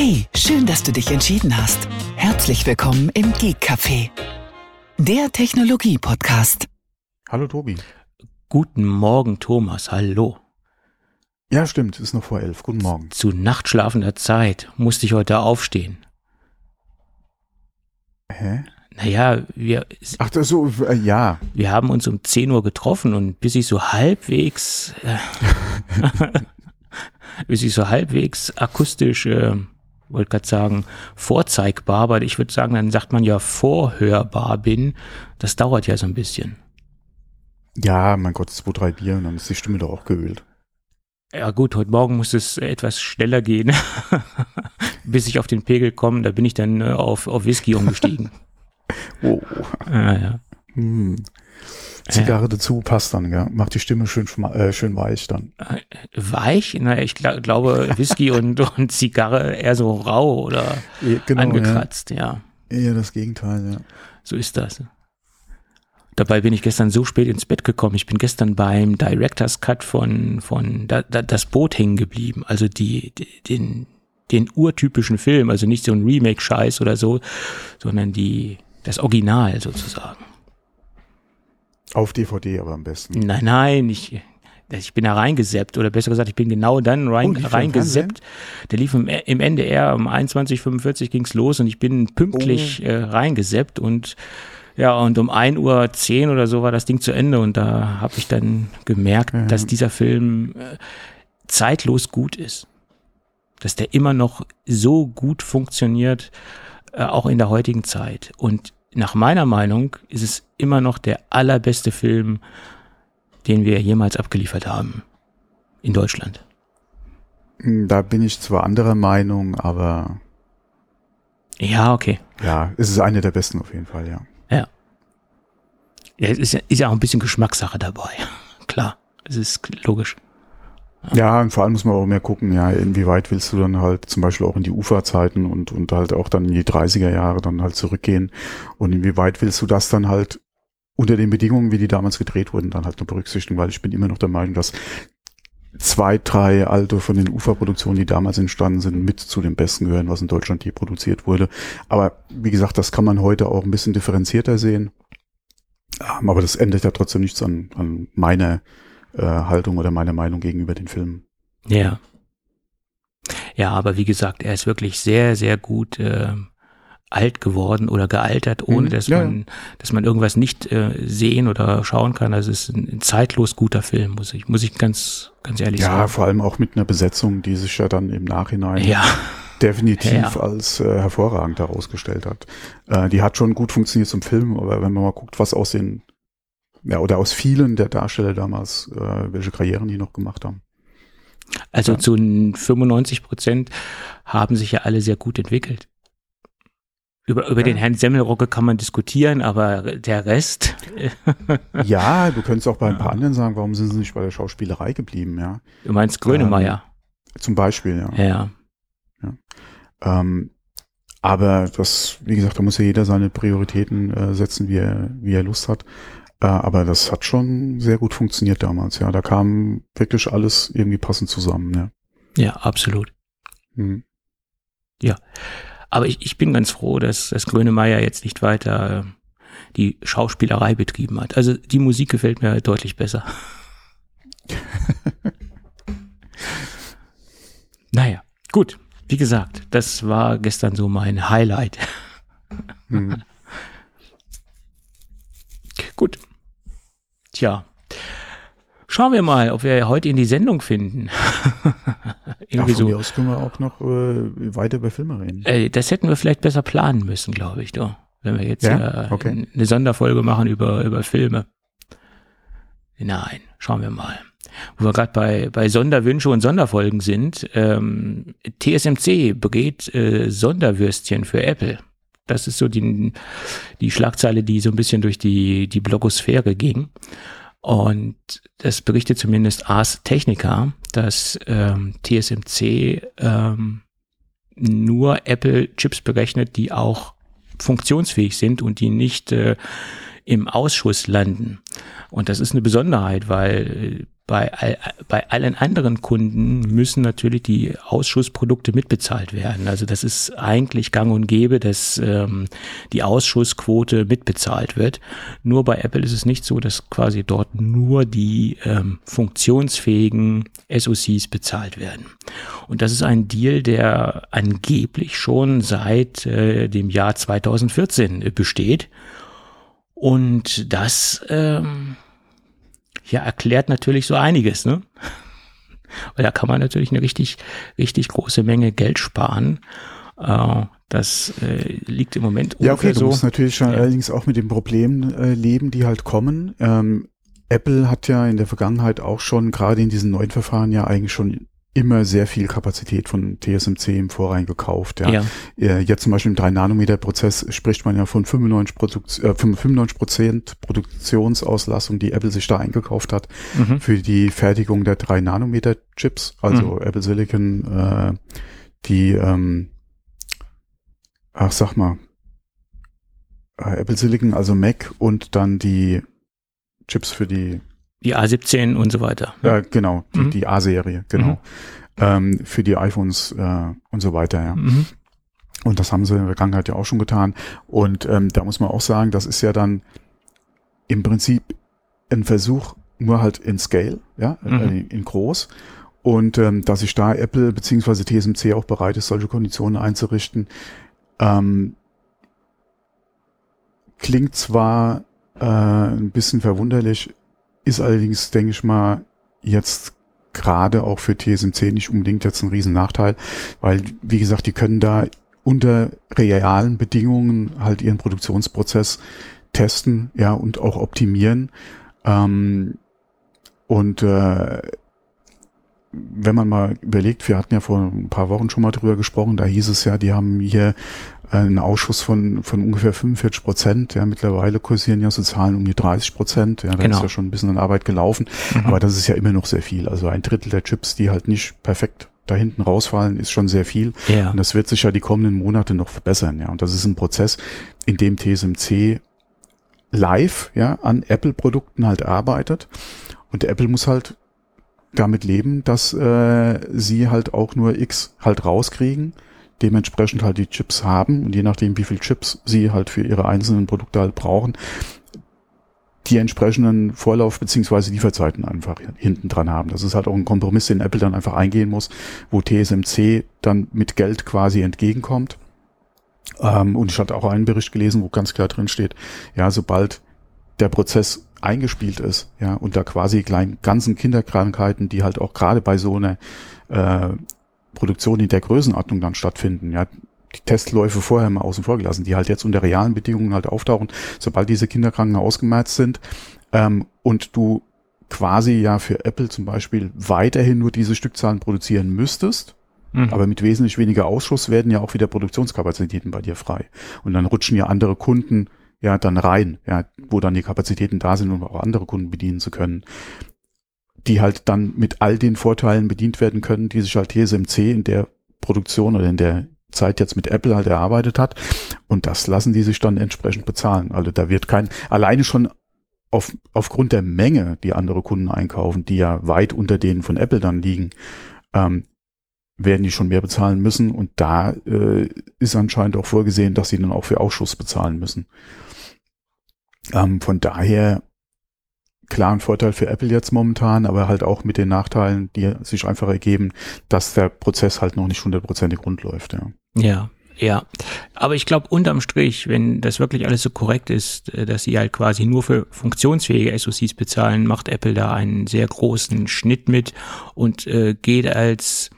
Hey, schön, dass du dich entschieden hast. Herzlich willkommen im Geek Café, der Technologie-Podcast. Hallo Tobi. Guten Morgen, Thomas. Hallo. Ja, stimmt, ist noch vor elf. Guten Morgen. Zu nachtschlafender Zeit musste ich heute aufstehen. Hä? Naja, wir, Ach, das so, äh, ja. wir haben uns um 10 Uhr getroffen und bis ich so halbwegs, äh, bis ich so halbwegs akustisch, äh, wollte gerade sagen, vorzeigbar, aber ich würde sagen, dann sagt man ja vorhörbar bin. Das dauert ja so ein bisschen. Ja, mein Gott, zwei, drei Bier und dann ist die Stimme doch auch geölt. Ja gut, heute Morgen muss es etwas schneller gehen, bis ich auf den Pegel komme. Da bin ich dann äh, auf, auf Whisky umgestiegen. Oh. ja, ja. Hm. Zigarre dazu passt dann, ja. Macht die Stimme schön, äh, schön weich dann. Äh, Weich? Na, ich gla glaube Whisky und, und Zigarre eher so rau oder Ja, genau, angekratzt, ja. Ja. Eher das Gegenteil, ja. So ist das. Dabei bin ich gestern so spät ins Bett gekommen. Ich bin gestern beim Director's Cut von, von da, da, Das Boot hängen geblieben. Also die, die, den, den urtypischen Film. Also nicht so ein Remake-Scheiß oder so, sondern die, das Original sozusagen. Auf DVD aber am besten. Nein, nein, ich, ich bin da reingeseppt oder besser gesagt, ich bin genau dann rein, Oh, reingeseppt. Der lief im, im NDR um 21.45 ging's los und ich bin pünktlich Oh. äh, reingeseppt und ja, und um 1 Uhr 10 oder so war das Ding zu Ende und da habe ich dann gemerkt, Ja. dass dieser Film äh, zeitlos gut ist. Dass der immer noch so gut funktioniert, äh, auch in der heutigen Zeit. Und nach meiner Meinung ist es immer noch der allerbeste Film, den wir jemals abgeliefert haben. In Deutschland. Da bin ich zwar anderer Meinung, aber Ja, okay. ja, es ist eine der besten auf jeden Fall, ja. Ja, es ist ja, ist ja auch ein bisschen Geschmackssache dabei. Klar, es ist logisch. Ja, und vor allem muss man auch mehr gucken, ja, inwieweit willst du dann halt zum Beispiel auch in die Uferzeiten und, und halt auch dann in die 30er Jahre dann halt zurückgehen und inwieweit willst du das dann halt unter den Bedingungen, wie die damals gedreht wurden, dann halt noch berücksichtigen, weil ich bin immer noch der Meinung, dass zwei, drei alte von den Uferproduktionen, die damals entstanden sind, mit zu den besten gehören, was in Deutschland je produziert wurde. Aber wie gesagt, das kann man heute auch ein bisschen differenzierter sehen. Ähm, Aber das ändert ja trotzdem nichts an, an meiner äh, Haltung oder meiner Meinung gegenüber den Filmen. Ja. Ja, aber wie gesagt, er ist wirklich sehr, sehr gut äh, alt geworden oder gealtert, ohne Mhm, dass ja, man, dass man irgendwas nicht äh, sehen oder schauen kann. Also es ist ein, ein zeitlos guter Film, muss ich, muss ich ganz, ganz ehrlich Ja, sagen. vor allem auch mit einer Besetzung, die sich ja dann im Nachhinein Ja, definitiv Ja. als äh, hervorragend herausgestellt hat. Äh, die hat schon gut funktioniert zum Film, aber wenn man mal guckt, was aus den, ja, oder aus vielen der Darsteller damals, äh, welche Karrieren die noch gemacht haben. also Ja. zu 95 Prozent haben sich ja alle sehr gut entwickelt. Über, über Ja. den Herrn Semmelrocke kann man diskutieren, aber der Rest, ja, du könntest auch bei ein paar anderen sagen, warum sind sie nicht bei der Schauspielerei geblieben, ja. du meinst Grönemeyer. Zum Beispiel, ja. ja. Ähm, aber das, wie gesagt, da muss ja jeder seine Prioritäten äh, setzen, wie er, wie er Lust hat. Äh, aber das hat schon sehr gut funktioniert damals, ja. Da kam wirklich alles irgendwie passend zusammen, ja. Ja, absolut. Hm. Aber ich, ich bin ganz froh, dass, dass Grönemeyer jetzt nicht weiter äh, die Schauspielerei betrieben hat. Also die Musik gefällt mir deutlich besser. naja, gut. Wie gesagt, das war gestern so mein Highlight. Hm. Gut. Tja. Schauen wir mal, ob wir heute in die Sendung finden. Ja, Irgendwie von mir so. aus können wir auch noch äh, weiter über Filme reden. Äh, das hätten wir vielleicht besser planen müssen, glaube ich, doch. Wenn wir jetzt Ja? äh, Okay. eine Sonderfolge machen über, über Filme. Nein, schauen wir mal. Wo wir gerade bei, bei Sonderwünsche und Sonderfolgen sind, ähm, TSMC berät äh, Sonderwürstchen für Apple. Das ist so die, die Schlagzeile, die so ein bisschen durch die, die Blogosphäre ging. Und das berichtet zumindest Ars Technica, dass ähm, TSMC ähm, nur Apple-Chips berechnet, die auch funktionsfähig sind und die nicht äh, im Ausschuss landen. Und das ist eine Besonderheit, weil äh, Bei, all, bei allen anderen Kunden müssen natürlich die Ausschussprodukte mitbezahlt werden. Also das ist eigentlich gang und gäbe, dass ähm, die Ausschussquote mitbezahlt wird. Nur bei Apple ist es nicht so, dass quasi dort nur die ähm, funktionsfähigen SoCs bezahlt werden. Und das ist ein Deal, der angeblich schon seit äh, dem Jahr 2014 besteht. Und das ähm, ja, erklärt natürlich so einiges, ne? Weil da kann man natürlich eine richtig, richtig große Menge Geld sparen. Äh, das äh, liegt im Moment Ja, okay, du so. musst natürlich schon ja. allerdings auch mit den Problemen äh, leben, die halt kommen. Ähm, Apple hat ja in der Vergangenheit auch schon, gerade in diesen neuen Verfahren ja eigentlich schon immer sehr viel Kapazität von TSMC im Vorrein gekauft. Ja. ja. Äh, jetzt zum Beispiel im 3-Nanometer-Prozess spricht man ja von 95 Prozent, äh, 95 Prozent Produktionsauslastung, die Apple sich da eingekauft hat mhm. für die Fertigung der 3-Nanometer-Chips, also mhm. Apple Silicon, äh, die, ähm, ach sag mal, äh, Apple Silicon, also Mac und dann die Chips für die die A17 und so weiter. Ja, genau, die, mhm. die A-Serie, genau. Mhm. Ähm, für die iPhones äh, und so weiter, ja. Mhm. Und das haben sie in der Vergangenheit ja auch schon getan. Und ähm, da muss man auch sagen, das ist ja dann im Prinzip ein Versuch, nur halt in Scale, ja, mhm. äh, in groß. Und ähm, dass sich da Apple beziehungsweise TSMC auch bereit ist, solche Konditionen einzurichten, ähm, klingt zwar äh, ein bisschen verwunderlich, ist allerdings, denke ich mal, jetzt gerade auch für TSMC nicht unbedingt jetzt ein Riesennachteil, weil, wie gesagt, die können da unter realen Bedingungen halt ihren Produktionsprozess testen, ja, und auch optimieren. Ähm, und äh, wenn man mal überlegt, wir hatten ja vor ein paar Wochen schon mal drüber gesprochen, da hieß es ja, die haben hier einen Ausschuss von, von ungefähr 45 Prozent. Ja, mittlerweile kursieren ja so Zahlen um die 30 Prozent. Ja, da genau. ist ja schon ein bisschen an Arbeit gelaufen. Mhm. Aber das ist ja immer noch sehr viel. Also ein Drittel der Chips, die halt nicht perfekt da hinten rausfallen, ist schon sehr viel. Ja. Und das wird sich ja die kommenden Monate noch verbessern. Ja, und das ist ein Prozess, in dem TSMC live, ja, an Apple-Produkten halt arbeitet. Und Apple muss halt damit leben, dass äh, sie halt auch nur X halt rauskriegen dementsprechend halt die Chips haben und je nachdem, wie viel Chips sie halt für ihre einzelnen Produkte halt brauchen, die entsprechenden Vorlauf- beziehungsweise Lieferzeiten einfach hinten dran haben. Das ist halt auch ein Kompromiss, den Apple dann einfach eingehen muss, wo TSMC dann mit Geld quasi entgegenkommt. Ähm, und ich hatte auch einen Bericht gelesen, wo ganz klar drin steht, ja, sobald der Prozess eingespielt ist, ja, und da quasi kleinen ganzen Kinderkrankheiten, die halt auch gerade bei so einer äh, Produktion in der Größenordnung dann stattfinden. Ja, die Testläufe vorher mal außen vor gelassen, die halt jetzt unter realen Bedingungen halt auftauchen, sobald diese Kinderkranken ausgemerzt sind ähm, und du quasi ja für Apple zum Beispiel weiterhin nur diese Stückzahlen produzieren müsstest, mhm. aber mit wesentlich weniger Ausschuss werden ja auch wieder Produktionskapazitäten bei dir frei. Und dann rutschen ja andere Kunden ja dann rein, ja, wo dann die Kapazitäten da sind, um auch andere Kunden bedienen zu können die halt dann mit all den Vorteilen bedient werden können, die sich halt TSMC in der Produktion oder in der Zeit jetzt mit Apple halt erarbeitet hat. Und das lassen die sich dann entsprechend bezahlen. Also da wird kein, alleine schon auf, aufgrund der Menge, die andere Kunden einkaufen, die ja weit unter denen von Apple dann liegen, ähm, werden die schon mehr bezahlen müssen. Und da äh, ist anscheinend auch vorgesehen, dass sie dann auch für Ausschuss bezahlen müssen. Ähm, von daher klaren Vorteil für Apple jetzt momentan, aber halt auch mit den Nachteilen, die sich einfach ergeben, dass der Prozess halt noch nicht hundertprozentig rund läuft. Ja. ja. Ja, aber ich glaube unterm Strich, wenn das wirklich alles so korrekt ist, äh, dass sie halt quasi nur für funktionsfähige SoCs bezahlen, macht Apple da einen sehr großen Schnitt mit und äh, geht als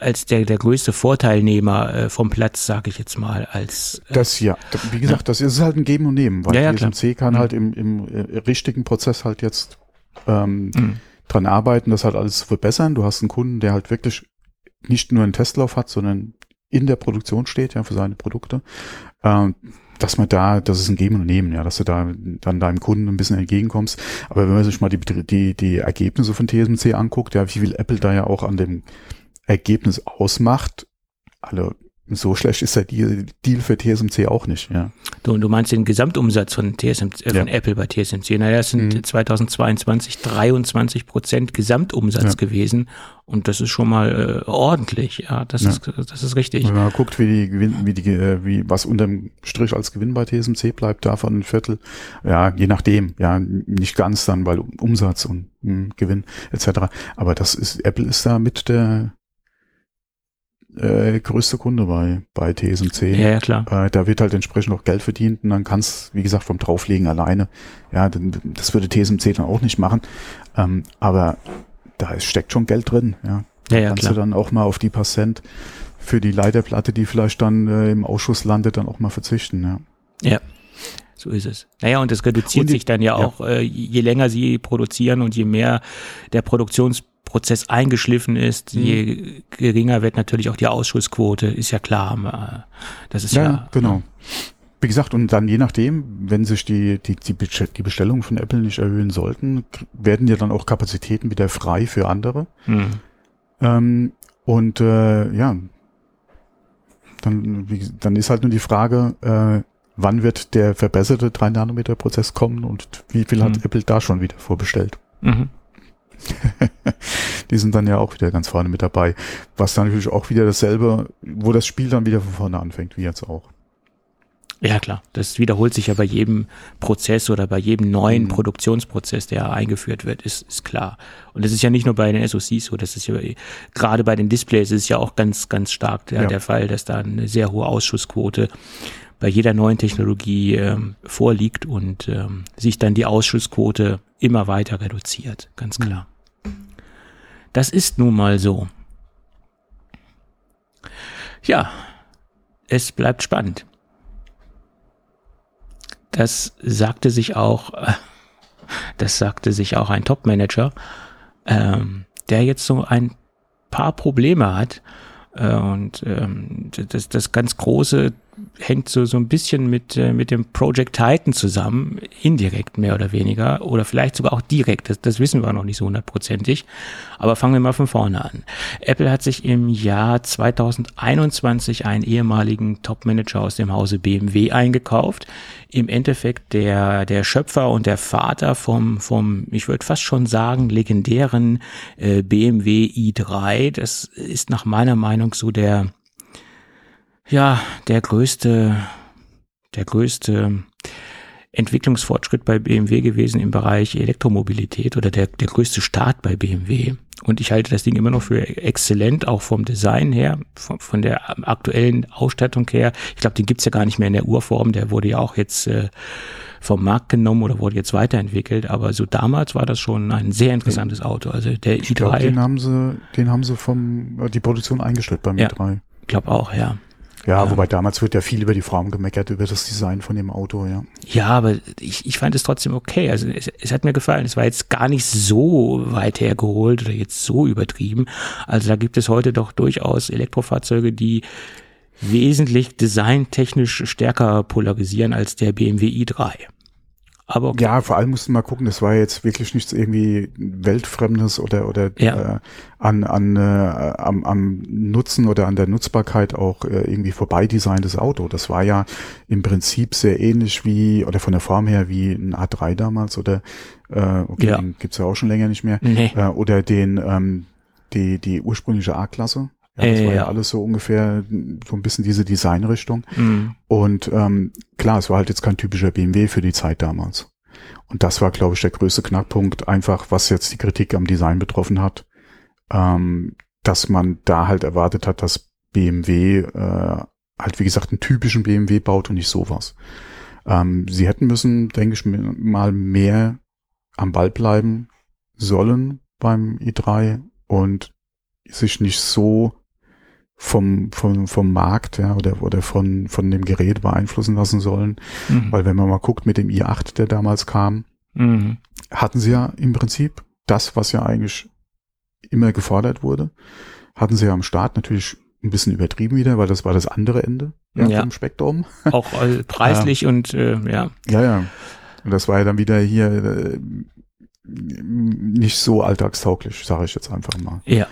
als der, der größte Vorteilnehmer äh, vom Platz, sage ich jetzt mal, als äh, das ja, wie gesagt, ja. das ist halt ein Geben und Nehmen, weil ja, ja, TSMC kann mhm. halt im, im äh, richtigen Prozess halt jetzt ähm, mhm. dran arbeiten, das halt alles zu verbessern. Du hast einen Kunden, der halt wirklich nicht nur einen Testlauf hat, sondern in der Produktion steht, ja, für seine Produkte. Ähm, dass man da, das ist ein Geben und Nehmen, ja, dass du da dann deinem Kunden ein bisschen entgegenkommst. Aber wenn man sich mal die, die, die Ergebnisse von TSMC anguckt, ja, wie viel Apple da ja auch an dem Ergebnis ausmacht. Alle, so schlecht ist der Deal, für TSMC auch nicht, ja. Du, du meinst den Gesamtumsatz von TSMC, äh, von Ja. Apple bei TSMC. Naja, es sind Mhm. 2022 23 Prozent Gesamtumsatz Ja. gewesen. Und das ist schon mal äh, ordentlich. Ja, das Ja. ist, das ist richtig. Wenn man guckt, wie die Gewinn, wie die, äh, wie, was unterm Strich als Gewinn bei TSMC bleibt, davon ein Viertel, ja, je nachdem, ja, nicht ganz dann, weil Umsatz und mh, Gewinn etc. Aber das ist, Apple ist da mit der äh, größte Kunde bei, bei TSMC. Ja, ja, klar. Äh, da wird halt entsprechend auch Geld verdient und dann kann's, wie gesagt, vom Drauflegen alleine. Ja, das würde TSMC dann auch nicht machen. Ähm, aber da ist, steckt schon Geld drin. Ja, Ja, ja, kannst klar. du dann auch mal auf die paar Cent für die Leiterplatte, die vielleicht dann äh, im Ausschuss landet, dann auch mal verzichten. Ja. So ist es. Naja, und es reduziert Und die- sich dann ja ja. auch, äh, je länger sie produzieren und je mehr der Produktionsprozess eingeschliffen ist, Mhm. je geringer wird natürlich auch die Ausschussquote, ist ja klar. äh, Das ist ja, Ja, genau. Wie gesagt, und dann je nachdem, wenn sich die, die, die, Bestell- die Bestellungen von Apple nicht erhöhen sollten, werden ja dann auch Kapazitäten wieder frei für andere. Hm. Ähm, und äh, ja, dann, wie, dann ist halt nur die Frage, äh, wann wird der verbesserte 3-Nanometer-Prozess kommen und wie viel hat Mhm. Apple da schon wieder vorbestellt? Mhm. Die sind dann ja auch wieder ganz vorne mit dabei. Was dann natürlich auch wieder dasselbe, wo das Spiel dann wieder von vorne anfängt, wie jetzt auch. Ja, klar. Das wiederholt sich ja bei jedem Prozess oder bei jedem neuen Mhm. Produktionsprozess, der eingeführt wird, ist, ist klar. Und das ist ja nicht nur bei den SoCs so, das ist ja gerade bei den Displays ist es ja auch ganz, ganz stark der, Ja. der Fall, dass da eine sehr hohe Ausschussquote bei jeder neuen Technologie ähm, vorliegt und ähm, sich dann die Ausschussquote immer weiter reduziert, ganz klar. Das ist nun mal so. Ja, es bleibt spannend. Das sagte sich auch, das sagte sich auch ein Top-Manager, ähm, der jetzt so ein paar Probleme hat. Äh, und ähm, das, das ganz Große hängt so, so ein bisschen mit, äh, mit dem Project Titan zusammen, indirekt mehr oder weniger, oder vielleicht sogar auch direkt, das, das wissen wir noch nicht so hundertprozentig. Aber fangen wir mal von vorne an. Apple hat sich im Jahr 2021 einen ehemaligen Top-Manager aus dem Hause BMW eingekauft. Im Endeffekt der, der Schöpfer und der Vater vom, vom ich würde fast schon sagen, legendären äh, BMW i3. Das ist nach meiner Meinung so der, ja, der größte, der größte Entwicklungsfortschritt bei BMW gewesen im Bereich Elektromobilität oder der, der größte Start bei BMW. Und ich halte das Ding immer noch für exzellent, auch vom Design her, von, von der aktuellen Ausstattung her. Ich glaube, den gibt's ja gar nicht mehr in der Urform, der wurde ja auch jetzt äh, vom Markt genommen oder wurde jetzt weiterentwickelt. Aber so damals war das schon ein sehr interessantes Auto. Also der Ich glaube, den i3, haben sie, den haben sie vom, die Produktion eingestellt beim Ja. i3. glaube auch, ja. Ja, Ja. wobei damals wird ja viel über die Frauen gemeckert, über das Design von dem Auto, ja. Ja, aber ich, ich fand es trotzdem okay. Also es, es hat mir gefallen. Es war jetzt gar nicht so weit hergeholt oder jetzt so übertrieben. Also da gibt es heute doch durchaus Elektrofahrzeuge, die wesentlich designtechnisch stärker polarisieren als der BMW i3. Aber okay. Ja, vor allem mussten wir mal gucken, das war jetzt wirklich nichts irgendwie Weltfremdes oder oder Ja. äh, an, an äh, am, am Nutzen oder an der Nutzbarkeit auch äh, irgendwie vorbei designtes Auto. Das war ja im Prinzip sehr ähnlich wie, oder von der Form her wie ein A3 damals oder äh, okay, Ja. den gibt's ja auch schon länger nicht mehr. Nee. Äh, oder den ähm, die, die ursprüngliche A-Klasse. Ja, das Äh, war ja ja. alles so ungefähr so ein bisschen diese Designrichtung. Mm, Und ähm, klar, es war halt jetzt kein typischer BMW für die Zeit damals. Und das war, glaube ich, der größte Knackpunkt, einfach was jetzt die Kritik am Design betroffen hat, ähm, dass man da halt erwartet hat, dass BMW äh, halt, wie gesagt, einen typischen BMW baut und nicht sowas. Ähm, sie hätten müssen, denke ich, mal mehr am Ball bleiben sollen beim i3 und sich nicht so vom, vom, vom Markt ja, oder, oder von, von dem Gerät beeinflussen lassen sollen. mm, Weil wenn man mal guckt mit dem i8, der damals kam, mm, hatten sie ja im Prinzip das, was ja eigentlich immer gefordert wurde, hatten sie ja am Start natürlich ein bisschen übertrieben wieder, weil das war das andere Ende ja, Ja. vom Spektrum. auch äh, preislich und äh, ja. Ja, ja. Und das war ja dann wieder hier äh, nicht so alltagstauglich, sage ich jetzt einfach mal. Ja.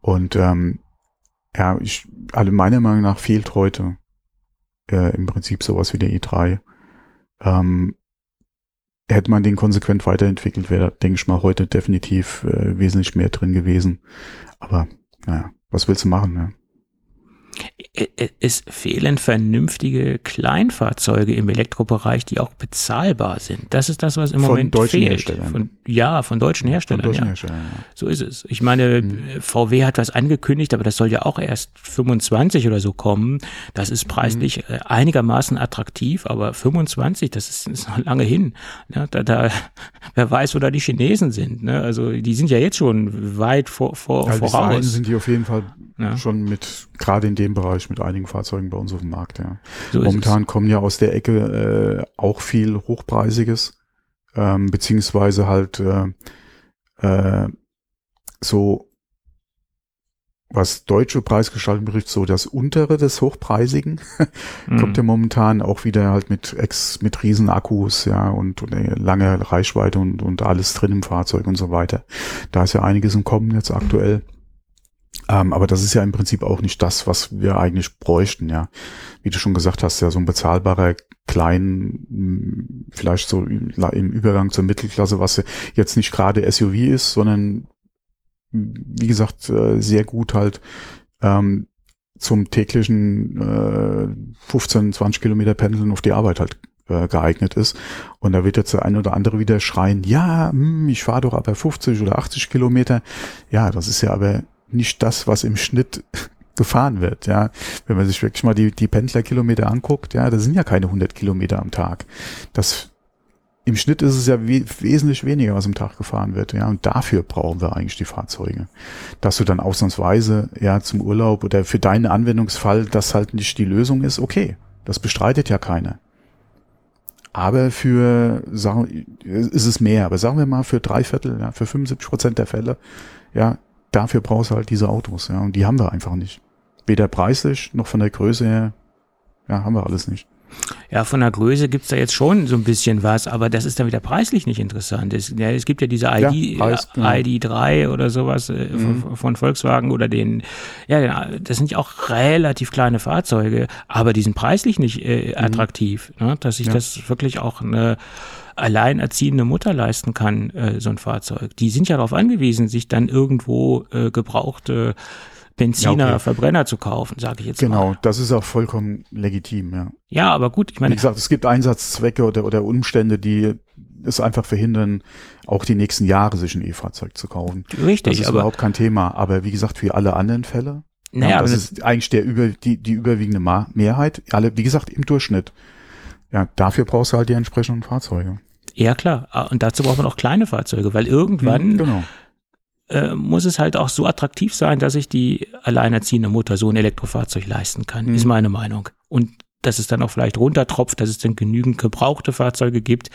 Und ähm, Ja, ich, also meiner Meinung nach fehlt heute äh, im Prinzip sowas wie der E3. Ähm, hätte man den konsequent weiterentwickelt, wäre, denke ich mal, heute definitiv äh, wesentlich mehr drin gewesen. Aber naja, was willst du machen? Ne? Es fehlen vernünftige Kleinfahrzeuge im Elektrobereich, die auch bezahlbar sind. Das ist das, was im von Moment deutschen fehlt. Herstellern. Von, ja, von deutschen Herstellern. Von deutschen ja. Herstellern, ja. So ist es. Ich meine, Mhm. VW hat was angekündigt, aber das soll ja auch erst 25 oder so kommen. Das ist preislich Mhm. äh, einigermaßen attraktiv, aber 25, das ist, ist noch lange hin. Ja, da, da, wer weiß, wo da die Chinesen sind. Ne? Also die sind ja jetzt schon weit vor, vor, Also voraus. sind die auf jeden Fall schon mit, gerade in dem Bereich, mit einigen Fahrzeugen bei uns auf dem Markt, ja. So Momentan kommen ja aus der Ecke äh, auch viel Hochpreisiges, ähm, beziehungsweise halt äh, äh, so was deutsche Preisgestaltung betrifft, so das untere des Hochpreisigen, es. kommt ja momentan auch wieder halt mit Ex, mit riesen Akkus, ja, und, und äh, lange Reichweite und, und alles drin im Fahrzeug und so weiter. Da ist ja einiges im Kommen jetzt aktuell. Ähm, aber das ist ja im Prinzip auch nicht das, was wir eigentlich bräuchten, ja. Wie du schon gesagt hast, ja, so ein bezahlbarer klein, mh, vielleicht so im Übergang zur Mittelklasse, was jetzt nicht gerade SUV ist, sondern wie gesagt, äh, sehr gut halt ähm, zum täglichen äh, 15, 20 Kilometer Pendeln auf die Arbeit halt äh, geeignet ist. Und da wird jetzt der ein oder andere wieder schreien, ja, hm, ich fahre doch aber 50 oder 80 Kilometer. Ja, das ist ja aber nicht das, was im Schnitt gefahren wird, ja. Wenn man sich wirklich mal die, die Pendlerkilometer anguckt, ja, das sind ja keine 100 Kilometer am Tag. Das im Schnitt ist es ja we wesentlich weniger, was am Tag gefahren wird, ja. Und dafür brauchen wir eigentlich die Fahrzeuge. Dass du dann ausnahmsweise, ja, zum Urlaub oder für deinen Anwendungsfall das halt nicht die Lösung ist, okay. Das bestreitet ja keiner. Aber für, sagen, ist es mehr, aber sagen wir mal für drei Viertel, ja, für 75 Prozent der Fälle, ja, dafür brauchst du halt diese Autos, ja, und die haben wir einfach nicht. Weder preislich noch von der Größe her, ja, haben wir alles nicht. Ja, von der Größe gibt's da jetzt schon so ein bisschen was, aber das ist dann wieder preislich nicht interessant. Es, ja, es gibt ja diese ID, Preis, genau. ID3 oder sowas äh, Mhm. von, von Volkswagen oder den, ja, ja, das sind ja auch relativ kleine Fahrzeuge, aber die sind preislich nicht äh, attraktiv, ne? dass sich Mhm. Ja. das wirklich auch eine alleinerziehende Mutter leisten kann, äh, so ein Fahrzeug. Die sind ja darauf angewiesen, sich dann irgendwo äh, gebrauchte Benziner, Ja, okay. Verbrenner zu kaufen, sage ich jetzt mal. Genau, das ist auch vollkommen legitim, ja. Ja, aber gut, ich Wie meine, gesagt, es gibt Einsatzzwecke oder, oder Umstände, die es einfach verhindern, auch die nächsten Jahre sich ein E-Fahrzeug zu kaufen. Das richtig, ist aber überhaupt kein Thema. Aber wie gesagt, für alle anderen Fälle, naja, ja, das ist eigentlich der über, die, die überwiegende Ma Mehrheit, alle, wie gesagt, im Durchschnitt. Ja, dafür brauchst du halt die entsprechenden Fahrzeuge. Ja, klar. Ah, Und dazu braucht man auch kleine Fahrzeuge, weil irgendwann Genau. äh, muss es halt auch so attraktiv sein, dass sich die alleinerziehende Mutter so ein Elektrofahrzeug leisten kann, Mhm. ist meine Meinung. Und dass es dann auch vielleicht runtertropft, dass es dann genügend gebrauchte Fahrzeuge gibt,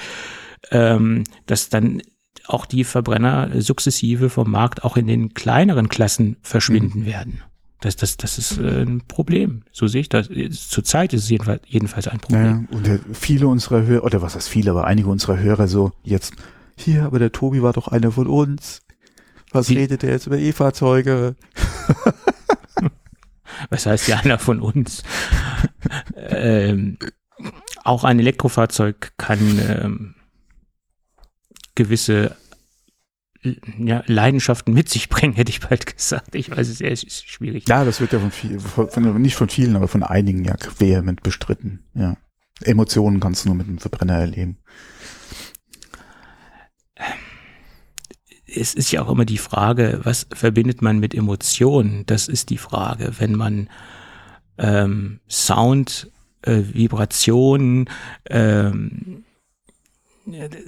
ähm, dass dann auch die Verbrenner sukzessive vom Markt auch in den kleineren Klassen verschwinden werden. Das, das, das ist äh, ein Problem. So sehe ich das. Zurzeit ist es jedenfalls, jedenfalls ein Problem. Naja, und viele unserer Hörer, oder was heißt viele, aber einige unserer Hörer so jetzt, hier, aber der Tobi war doch einer von uns. Was Wie- redet der jetzt über E-Fahrzeuge? Was heißt ja einer von uns? ähm, auch ein Elektrofahrzeug kann ähm, gewisse ja, Leidenschaften mit sich bringen, hätte ich bald gesagt. Ich weiß es, es ist schwierig. Ja, das wird ja von, viel, von, von nicht von vielen, aber von einigen ja vehement bestritten. Ja. Emotionen kannst du nur mit dem Verbrenner erleben. Es ist ja auch immer die Frage, was verbindet man mit Emotionen? Das ist die Frage. Wenn man ähm, Sound, äh, Vibrationen ähm,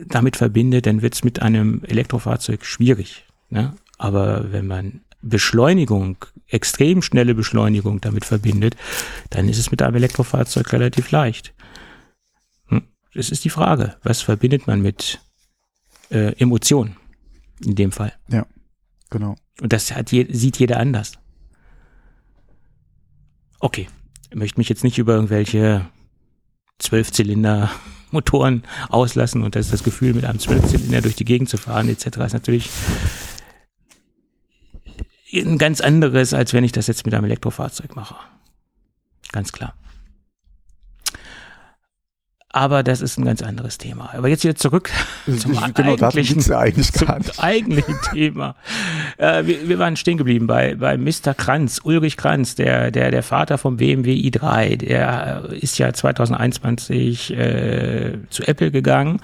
damit verbindet, dann wird es mit einem Elektrofahrzeug schwierig. Ne? Aber wenn man Beschleunigung, extrem schnelle Beschleunigung damit verbindet, dann ist es mit einem Elektrofahrzeug relativ leicht. Hm? Das ist die Frage, was verbindet man mit äh, Emotionen in dem Fall? Genau. Und das hat je, sieht jeder anders. Okay, ich möchte mich jetzt nicht über irgendwelche Zwölfzylinder Motoren auslassen und das ist das Gefühl, mit einem Zwölfzylinder durch die Gegend zu fahren etc. ist natürlich ein ganz anderes, als wenn ich das jetzt mit einem Elektrofahrzeug mache. Ganz klar. Aber das ist ein ganz anderes Thema. Aber jetzt wieder zurück zum genau, eigentlichen, eigentlich zum eigentlichen Thema. Äh, wir, wir, waren stehen geblieben bei, bei Mr. Kranz, Ulrich Kranz, der, der, der Vater vom BMW i3. Der ist ja 2021 äh, zu Apple gegangen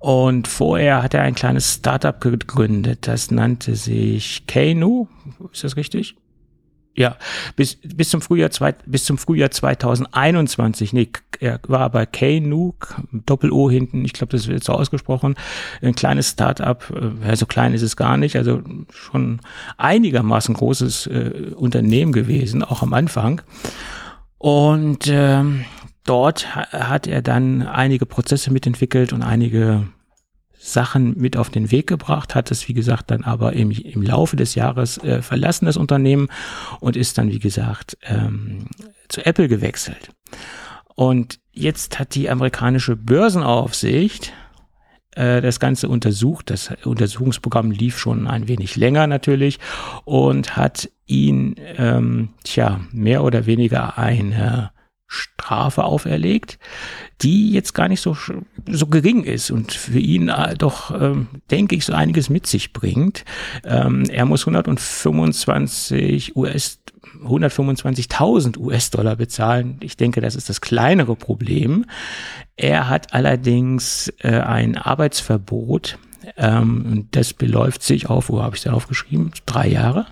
und vorher hat er ein kleines Startup gegründet, das nannte sich Kanu. Ist das richtig? Ja, bis, bis zum Frühjahr zwei, bis zum Frühjahr 2021, nee, er war bei Kanu, Doppel-O hinten, ich glaube, das wird so ausgesprochen, ein kleines Start-up, äh, so klein ist es gar nicht, also schon einigermaßen großes äh, Unternehmen gewesen, auch am Anfang. Und ähm, dort hat er dann einige Prozesse mitentwickelt und einige Sachen mit auf den Weg gebracht, hat es, wie gesagt, dann aber im, im Laufe des Jahres äh, verlassen, das Unternehmen, und ist dann, wie gesagt, ähm, zu Apple gewechselt. Und jetzt hat die amerikanische Börsenaufsicht äh, das Ganze untersucht. Das Untersuchungsprogramm lief schon ein wenig länger natürlich und hat ihn, ähm, tja, mehr oder weniger eine Strafe auferlegt, die jetzt gar nicht so, so gering ist und für ihn äh, doch, ähm, denke ich, so einiges mit sich bringt. Ähm, er muss 125 US 125.000 US-Dollar bezahlen. Ich denke, das ist das kleinere Problem. Er hat allerdings äh, ein Arbeitsverbot. Ähm, das beläuft sich auf, wo habe ich es aufgeschrieben? Drei Jahre.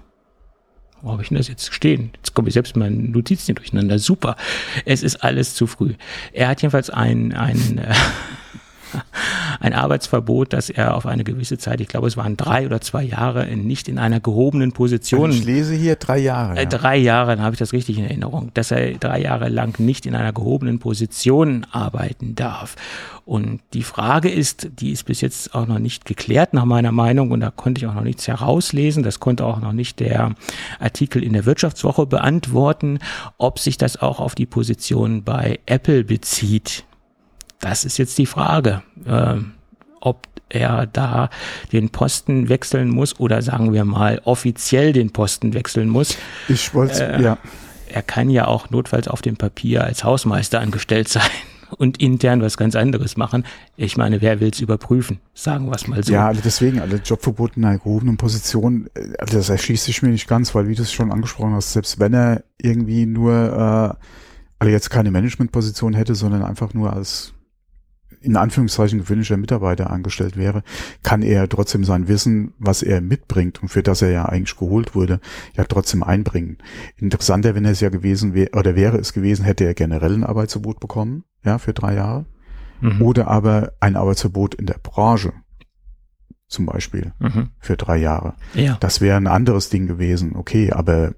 Wo habe ich denn das jetzt stehen? Jetzt komme ich selbst mit meinen Notizen durcheinander. Super. Es ist alles zu früh. Er hat jedenfalls ein, ein äh, ein Arbeitsverbot, dass er auf eine gewisse Zeit, ich glaube, es waren drei oder zwei Jahre, nicht in einer gehobenen Position. Ich lese hier drei Jahre. Äh, drei Jahre, dann habe ich das richtig in Erinnerung, dass er drei Jahre lang nicht in einer gehobenen Position arbeiten darf. Und die Frage ist, die ist bis jetzt auch noch nicht geklärt nach meiner Meinung und da konnte ich auch noch nichts herauslesen. Das konnte auch noch nicht der Artikel in der Wirtschaftswoche beantworten, ob sich das auch auf die Position bei Apple bezieht. Das ist jetzt die Frage, äh, ob er da den Posten wechseln muss oder sagen wir mal offiziell den Posten wechseln muss. Ich wollte, äh, ja. Er kann ja auch notfalls auf dem Papier als Hausmeister angestellt sein und intern was ganz anderes machen. Ich meine, wer will es überprüfen? Sagen wir es mal so. Ja, also deswegen, alle Jobverbote in einer gehobenen Position, äh, also das erschließt sich mir nicht ganz, weil wie du es schon angesprochen hast, selbst wenn er irgendwie nur, äh, also jetzt keine Managementposition hätte, sondern einfach nur als in Anführungszeichen gewöhnlicher Mitarbeiter angestellt wäre, kann er trotzdem sein Wissen, was er mitbringt und für das er ja eigentlich geholt wurde, ja trotzdem einbringen. Interessanter, wenn er es ja gewesen wäre, oder wäre es gewesen, hätte er generell ein Arbeitsverbot bekommen, ja, für drei Jahre. Mhm. Oder aber ein Arbeitsverbot in der Branche, zum Beispiel, mhm. für drei Jahre. Ja. Das wäre ein anderes Ding gewesen, okay, aber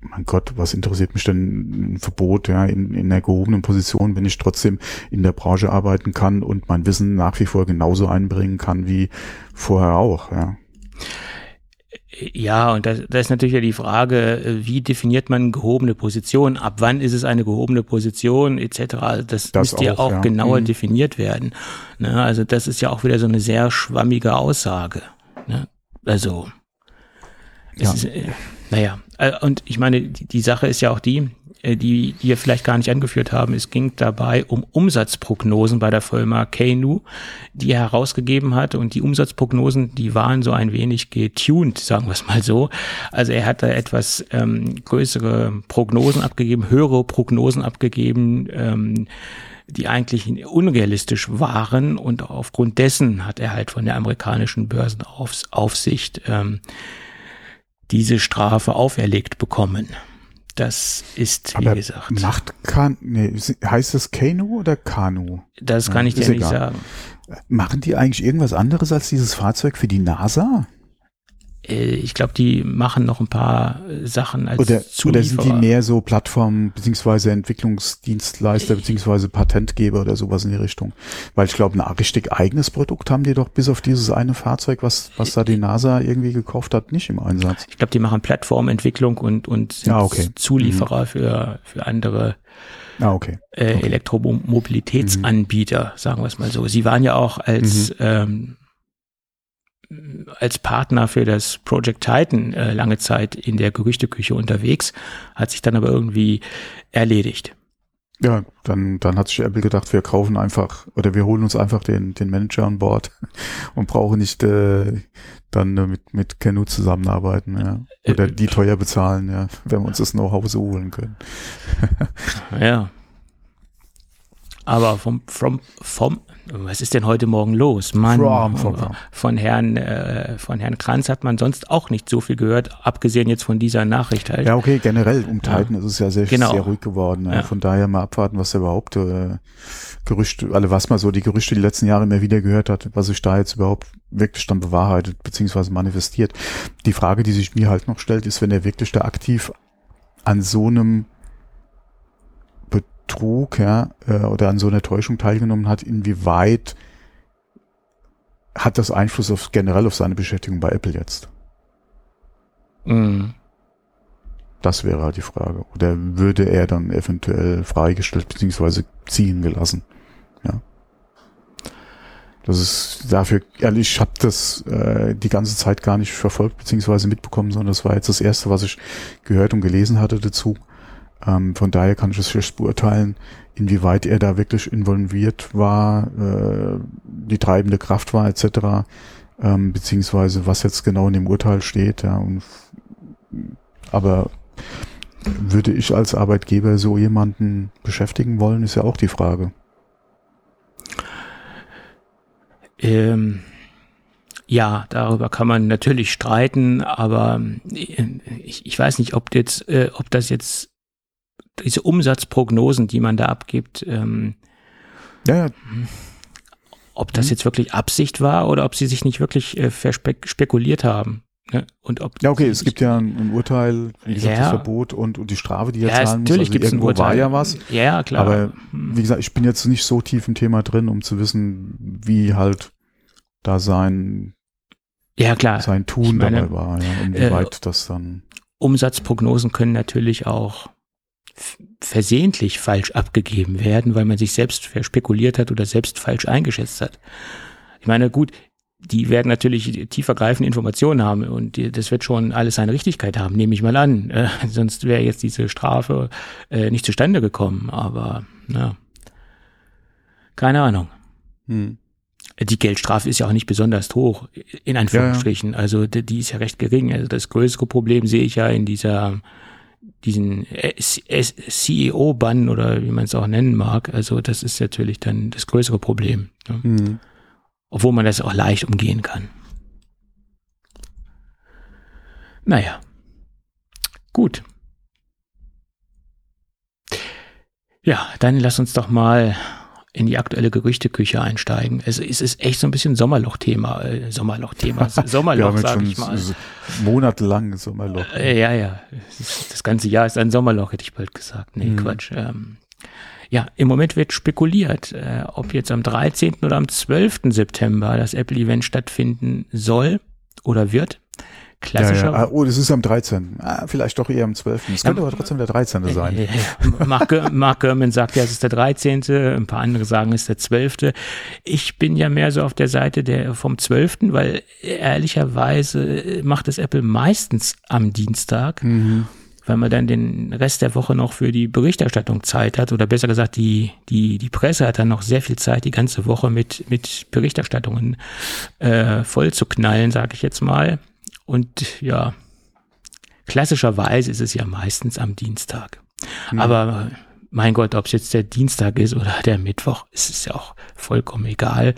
mein Gott, was interessiert mich denn ein Verbot, ja, in, in einer gehobenen Position, wenn ich trotzdem in der Branche arbeiten kann und mein Wissen nach wie vor genauso einbringen kann wie vorher auch, ja. Ja, und da, ist natürlich ja die Frage, wie definiert man gehobene Position? Ab wann ist es eine gehobene Position etc.? Also das, das müsste ja auch ja. genauer mhm. definiert werden. Ne? Also das ist ja auch wieder so eine sehr schwammige Aussage. Ne? Also, ja. Ist, äh, naja, äh, und ich meine, die, Sache ist ja auch die, äh, die, die wir vielleicht gar nicht angeführt haben. Es ging dabei um Umsatzprognosen bei der Firma Kanu, die er herausgegeben hat. Und die Umsatzprognosen, die waren so ein wenig getuned, sagen wir es mal so. Also er hat da etwas ähm, größere Prognosen abgegeben, höhere Prognosen abgegeben, ähm, die eigentlich unrealistisch waren. Und aufgrund dessen hat er halt von der amerikanischen Börsenaufsicht ähm, diese Strafe auferlegt bekommen. Das ist, wie Aber gesagt. Macht kann, nee, heißt das Kanu oder Kanu? Das kann ja, ich dir nicht sagen. Machen die eigentlich irgendwas anderes als dieses Fahrzeug für die NASA? Äh, ich glaube, die machen noch ein paar äh, Sachen als oder, oder sind die mehr so Plattformen beziehungsweise Entwicklungsdienstleister beziehungsweise Patentgeber oder sowas in die Richtung? Weil ich glaube, ein richtig eigenes Produkt haben die doch bis auf dieses eine Fahrzeug, was, was da die NASA irgendwie gekauft hat, nicht im Einsatz. Ich glaube, die machen Plattformentwicklung und, und sind ah, okay. Zulieferer mhm. für, für andere Ah, okay. Äh, okay. Elektromobilitätsanbieter, mhm. sagen wir es mal so. Sie waren ja auch als mhm. ähm, als Partner für das Project Titan äh, lange Zeit in der Gerüchteküche unterwegs, hat sich dann aber irgendwie erledigt. Ja, dann, dann hat sich Apple gedacht, wir kaufen einfach oder wir holen uns einfach den, den Manager an Bord und brauchen nicht äh, dann äh, mit, mit Canoe zusammenarbeiten, ja. Oder die teuer bezahlen, ja, wenn wir uns das Know-how so holen können. ja. Aber vom, vom, vom, was ist denn heute Morgen los? Mann, From, from, from. von Herrn, äh, von Herrn Kranz hat man sonst auch nicht so viel gehört, abgesehen jetzt von dieser Nachricht halt. Ja, okay, generell um Titan ist es ja sehr, Genau. sehr ruhig geworden. Ja. Ja. Von daher mal abwarten, was da überhaupt äh, Gerüchte, alle was man so die Gerüchte die letzten Jahre immer wieder gehört hat, was sich da jetzt überhaupt wirklich dann bewahrheitet beziehungsweise manifestiert. Die Frage, die sich mir halt noch stellt, ist, wenn er wirklich da aktiv an so einem Betrug, ja, äh, oder an so einer Täuschung teilgenommen hat, inwieweit hat das Einfluss auf generell auf seine Beschäftigung bei Apple jetzt? Mhm. Das wäre halt die Frage. Oder würde er dann eventuell freigestellt beziehungsweise ziehen gelassen? Ja. Das ist dafür, ehrlich, ich habe das äh, die ganze Zeit gar nicht verfolgt beziehungsweise mitbekommen, sondern das war jetzt das Erste, was ich gehört und gelesen hatte dazu. Ähm, von daher kann ich es schlecht beurteilen, inwieweit er da wirklich involviert war, äh, die treibende Kraft war etc. Ähm, beziehungsweise was jetzt genau in dem Urteil steht. Ja, und, aber würde ich als Arbeitgeber so jemanden beschäftigen wollen, ist ja auch die Frage. Ähm, ja, darüber kann man natürlich streiten, aber äh, ich, ich weiß nicht, ob jetzt, äh, ob das jetzt diese Umsatzprognosen, die man da abgibt, ähm, Ja, ja, ob das Mhm. jetzt wirklich Absicht war oder ob sie sich nicht wirklich äh, verspek- spekuliert haben. Ne? Und ob ja okay, es gibt ja ein, ein Urteil, wie gesagt, Ja. das Verbot und, und die Strafe, die er ja, zahlen muss. natürlich Also gibt es ein irgendwo Urteil. war ja was. Ja, klar. Aber Hm. wie gesagt, ich bin jetzt nicht so tief im Thema drin, um zu wissen, wie halt da sein, ja, klar. sein Tun meine, dabei war, ja, inwieweit das dann. Umsatzprognosen können natürlich auch versehentlich falsch abgegeben werden, weil man sich selbst verspekuliert hat oder selbst falsch eingeschätzt hat. Ich meine, gut, die werden natürlich tiefergreifende Informationen haben und das wird schon alles seine Richtigkeit haben, nehme ich mal an. Äh, sonst wäre jetzt diese Strafe äh, nicht zustande gekommen. Aber na, keine Ahnung. Hm. Die Geldstrafe ist ja auch nicht besonders hoch, in Anführungsstrichen. Also die, die ist ja recht gering. Also das größere Problem sehe ich ja in dieser diesen CEO-Bann oder wie man es auch nennen mag. Also das ist natürlich dann das größere Problem. Ne? Hm. Obwohl man das auch leicht umgehen kann. Naja. Gut. Ja, dann lass uns doch mal in die aktuelle Gerüchteküche einsteigen. Es, es ist echt so ein bisschen Sommerloch-Thema. Äh, Sommerloch-Thema. Sommerloch, haben jetzt sag schon ich mal. monatelang Sommerloch. Äh, ja, ja. Das ganze Jahr ist ein Sommerloch, hätte ich bald gesagt. Nee, Mhm. Quatsch. Ähm, ja, im Moment wird spekuliert, äh, ob jetzt am 13. oder am 12. September das Apple-Event stattfinden soll oder wird. Ja, Klassischer. ja. Ah, Oh, das ist am 13. Ah, vielleicht doch eher am 12. Es könnte aber trotzdem der 13. sein. Mark, Mark Gurman sagt ja, es ist der 13., ein paar andere sagen, es ist der 12. Ich bin ja mehr so auf der Seite der vom 12., weil ehrlicherweise macht es Apple meistens am Dienstag, Mhm. weil man dann den Rest der Woche noch für die Berichterstattung Zeit hat oder besser gesagt, die, die, die Presse hat dann noch sehr viel Zeit, die ganze Woche mit, mit Berichterstattungen äh, voll zu knallen, sage ich jetzt mal. Und ja, klassischerweise ist es ja meistens am Dienstag. Aber mein Gott, ob es jetzt der Dienstag ist oder der Mittwoch, es ist ja auch vollkommen egal.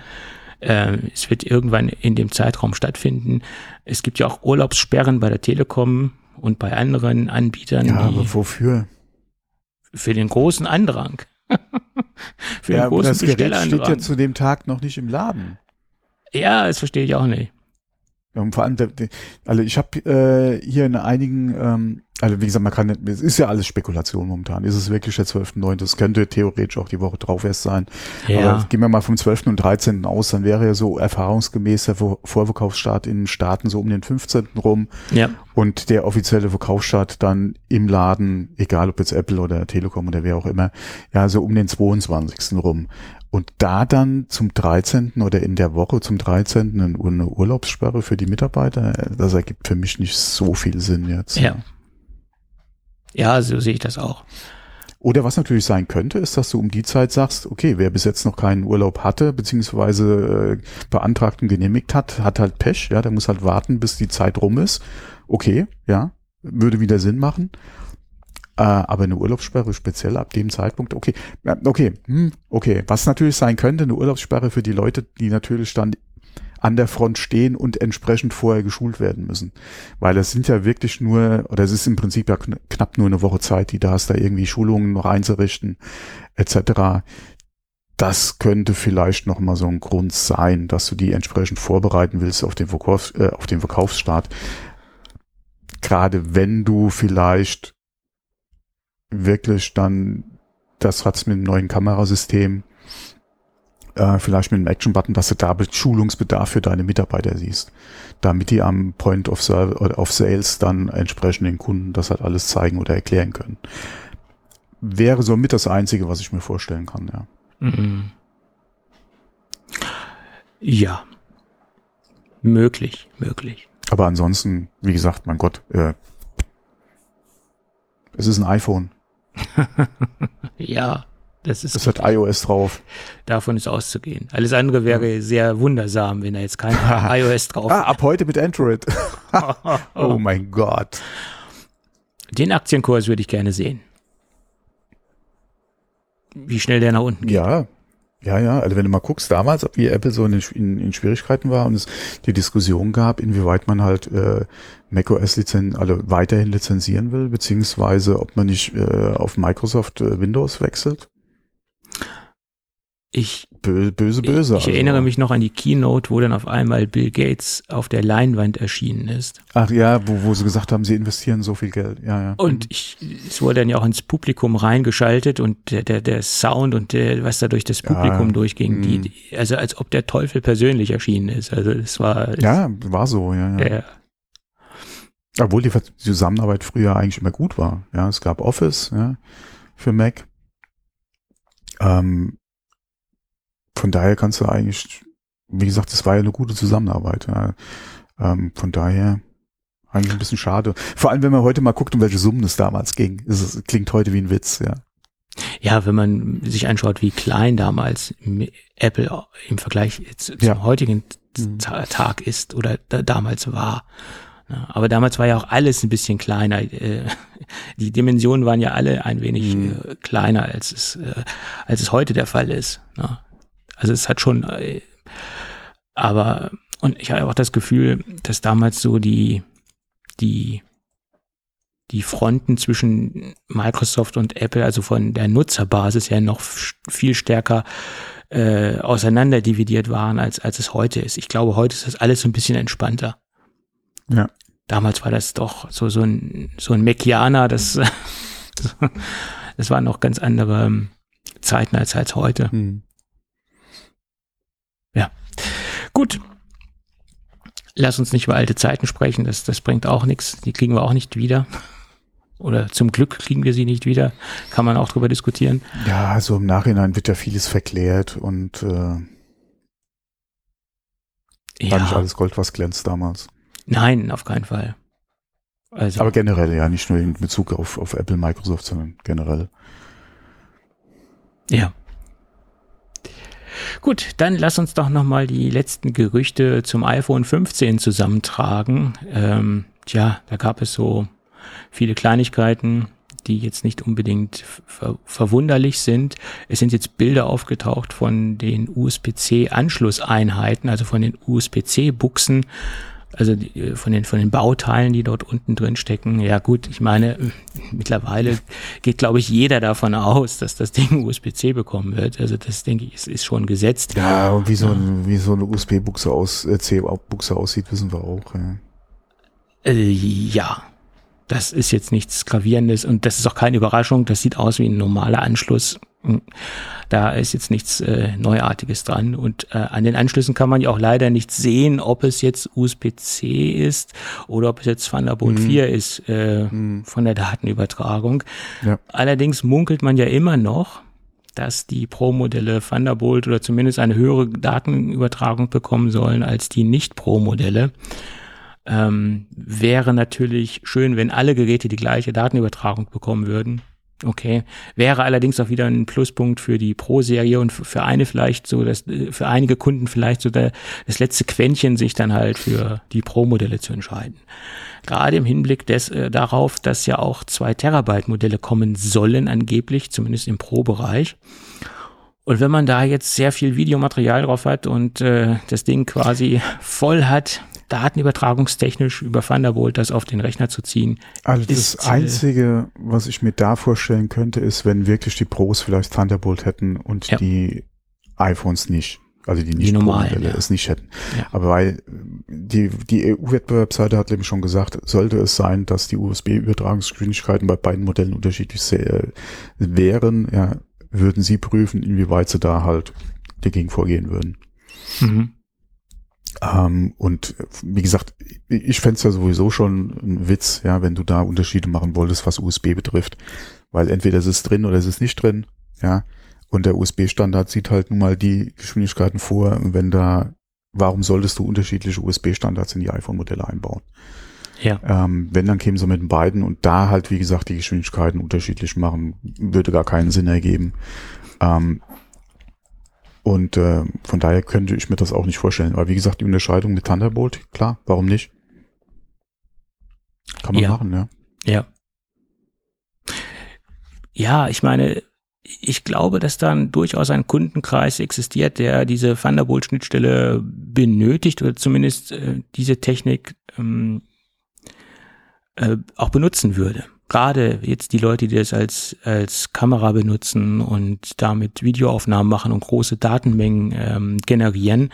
Ähm, es wird irgendwann in dem Zeitraum stattfinden. Es gibt ja auch Urlaubssperren bei der Telekom und bei anderen Anbietern Ja, aber wofür? für den großen Andrang. für Ja, den großen das Gerät steht ja zu dem Tag noch nicht im Laden. ja, das verstehe ich auch nicht. Und vor allem, der, der, also ich habe äh, hier in einigen ähm, Also wie gesagt, man kann, es ist ja alles Spekulation momentan. Ist es wirklich der 12.9.? Es könnte theoretisch auch die Woche drauf erst sein. Ja. Aber gehen wir mal vom 12. und 13. aus, dann wäre ja so erfahrungsgemäß der Vor- Vorverkaufsstart in Staaten so um den 15. rum Ja. und der offizielle Verkaufsstart dann im Laden, egal ob jetzt Apple oder Telekom oder wer auch immer, ja, so um den 22. rum. Und da dann zum 13. oder in der Woche zum 13. eine Urlaubssperre für die Mitarbeiter, das ergibt für mich nicht so viel Sinn jetzt. Ja. Ja, so sehe ich das auch. Oder was natürlich sein könnte, ist, dass du um die Zeit sagst, okay, wer bis jetzt noch keinen Urlaub hatte, beziehungsweise äh, beantragt und genehmigt hat, hat halt Pech, ja, der muss halt warten, bis die Zeit rum ist. Okay, ja, würde wieder Sinn machen. Äh, aber eine Urlaubssperre speziell ab dem Zeitpunkt, okay, okay, hm, okay. Was natürlich sein könnte, eine Urlaubssperre für die Leute, die natürlich dann an der Front stehen und entsprechend vorher geschult werden müssen. Weil es sind ja wirklich nur, oder es ist im Prinzip ja kn knapp nur eine Woche Zeit, die da hast, da irgendwie Schulungen noch einzurichten, etc. Das könnte vielleicht noch mal so ein Grund sein, dass du die entsprechend vorbereiten willst auf den, Verkaufs äh, auf den Verkaufsstart. Gerade wenn du vielleicht wirklich dann das hat's mit dem neuen Kamerasystem, äh, vielleicht mit einem Action-Button, dass du da Schulungsbedarf für deine Mitarbeiter siehst, damit die am Point of, of Sales dann entsprechend den Kunden das halt alles zeigen oder erklären können. Wäre somit das Einzige, was ich mir vorstellen kann, ja. Mhm. Ja. Möglich, möglich. Aber ansonsten, wie gesagt, mein Gott, äh, es ist ein iPhone. Ja, das ist Es hat iOS drauf. davon ist auszugehen. Alles andere wäre sehr wundersam, wenn da jetzt kein iOS drauf Ah, ab heute mit Android. oh mein Gott. Den Aktienkurs würde ich gerne sehen. Wie schnell der nach unten geht. Ja, ja, ja. Also wenn du mal guckst, damals, wie Apple so in, in, in Schwierigkeiten war und es die Diskussion gab, inwieweit man halt äh, macOS lizen also weiterhin lizenzieren will, beziehungsweise ob man nicht äh, auf Microsoft äh, Windows wechselt. Ich, Bö böse, böse. ich erinnere mich noch an die Keynote, wo dann auf einmal Bill Gates auf der Leinwand erschienen ist. Ach ja, wo, wo sie gesagt haben, sie investieren so viel Geld. Ja, ja. Und ich, es wurde dann ja auch ins Publikum reingeschaltet und der, der, der Sound und der, was da durch das Publikum Ja, durchging, die, mhm. die, also als ob der Teufel persönlich erschienen ist. Also es war ja, war so, ja, ja. äh, Obwohl die Zusammenarbeit früher eigentlich immer gut war. Ja, es gab Office, ja, für Mac. Ähm, von daher kannst du eigentlich, wie gesagt, es war ja eine gute Zusammenarbeit. Ja. Ähm, von daher eigentlich ein bisschen schade. Vor allem, wenn man heute mal guckt, um welche Summen es damals ging. Es klingt heute wie ein Witz, ja. Ja, wenn man sich anschaut, wie klein damals Apple im Vergleich zu- zum Ja. heutigen Mhm. Ta- Tag ist oder da, damals war. Ja, aber damals war ja auch alles ein bisschen kleiner. Äh, Die Dimensionen waren ja alle ein wenig Mhm. äh, kleiner, als es, äh, als es heute der Fall ist. Also es hat schon, äh, aber, und ich habe auch das Gefühl, dass damals so die, die, die Fronten zwischen Microsoft und Apple, also von der Nutzerbasis ja noch viel stärker äh, auseinanderdividiert waren, als, als es heute ist. Ich glaube, heute ist das alles so ein bisschen entspannter. Ja. Damals war das doch so, so ein, so ein Mekianer, das, das waren noch ganz andere Zeiten als, als heute. Hm. Gut. Lass uns nicht über alte Zeiten sprechen, das, das bringt auch nichts. Die kriegen wir auch nicht wieder. Oder zum Glück kriegen wir sie nicht wieder. Kann man auch drüber diskutieren. Ja, so im Nachhinein wird ja vieles verklärt und äh, war nicht Ja, alles Gold, was glänzt damals. nein, auf keinen Fall. Also, Aber generell, ja, nicht nur in Bezug auf, auf Apple, Microsoft, sondern generell. ja. Gut, dann lass uns doch nochmal die letzten Gerüchte zum iPhone 15 zusammentragen. Ähm, tja, da gab es so viele Kleinigkeiten, die jetzt nicht unbedingt ver verwunderlich sind. Es sind jetzt Bilder aufgetaucht von den USB-C-Anschlusseinheiten, also von den USB-C-Buchsen, also die, äh, von den von den Bauteilen, die dort unten drin stecken. Ja gut, ich meine, äh, mittlerweile geht, glaube ich, jeder davon aus, dass das Ding USB-C bekommen wird. Also das denke ich, ist, ist schon gesetzt. Ja, und wie so, ein, wie so eine USB-Buchse aus, äh, C-Buchse aussieht, wissen wir auch. Ja. Äh, ja, Das ist jetzt nichts Gravierendes und das ist auch keine Überraschung. Das sieht aus wie ein normaler Anschluss. Da ist jetzt nichts äh, Neuartiges dran. Und äh, an den Anschlüssen kann man ja auch leider nicht sehen, ob es jetzt USB-C ist oder ob es jetzt Thunderbolt mhm. 4 ist äh, mhm. von der Datenübertragung. Ja. Allerdings munkelt man ja immer noch, dass die Pro-Modelle Thunderbolt oder zumindest eine höhere Datenübertragung bekommen sollen als die Nicht-Pro-Modelle. Ähm, wäre natürlich schön, wenn alle Geräte die gleiche Datenübertragung bekommen würden. Okay. Wäre allerdings auch wieder ein Pluspunkt für die Pro-Serie und für eine vielleicht so, dass für einige Kunden vielleicht so der, das letzte Quäntchen, sich dann halt für die Pro-Modelle zu entscheiden. Gerade im Hinblick des, äh, darauf, dass ja auch zwei Terabyte-Modelle kommen sollen, angeblich, zumindest im Pro-Bereich. Und wenn man da jetzt sehr viel Videomaterial drauf hat und äh, das Ding quasi voll hat, datenübertragungstechnisch über Thunderbolt das auf den Rechner zu ziehen. Also das ist, äh, Einzige, was ich mir da vorstellen könnte, ist, wenn wirklich die Pros vielleicht Thunderbolt hätten und ja. die iPhones nicht. Also die nicht die normalen, ja. es nicht hätten. Ja. Aber weil die, die EU-Wettbewerbsseite hat nämlich schon gesagt, sollte es sein, dass die USB-Übertragungsgeschwindigkeiten bei beiden Modellen unterschiedlich wären, ja, würden sie prüfen, inwieweit sie da halt dagegen vorgehen würden. Mhm. Ähm, und wie gesagt, ich fände es ja sowieso schon ein Witz, ja, wenn du da Unterschiede machen wolltest, was USB betrifft. Weil entweder es ist drin oder es ist nicht drin, ja. Und der USB-Standard sieht halt nun mal die Geschwindigkeiten vor. wenn da, warum solltest du unterschiedliche USB-Standards in die iPhone-Modelle einbauen? Ja. Ähm, wenn, dann kämen sie mit den beiden und da halt, wie gesagt, die Geschwindigkeiten unterschiedlich machen, würde gar keinen Sinn ergeben. Ähm, und äh, von daher könnte ich mir das auch nicht vorstellen. Aber wie gesagt, die Unterscheidung mit Thunderbolt, klar, warum nicht? Kann man ja. machen, ja. Ja. Ja, ich meine, ich glaube, dass dann durchaus ein Kundenkreis existiert, der diese Thunderbolt-Schnittstelle benötigt oder zumindest äh, diese Technik ähm, äh, auch benutzen würde gerade jetzt die Leute, die das als, als Kamera benutzen und damit Videoaufnahmen machen und große Datenmengen ähm, generieren,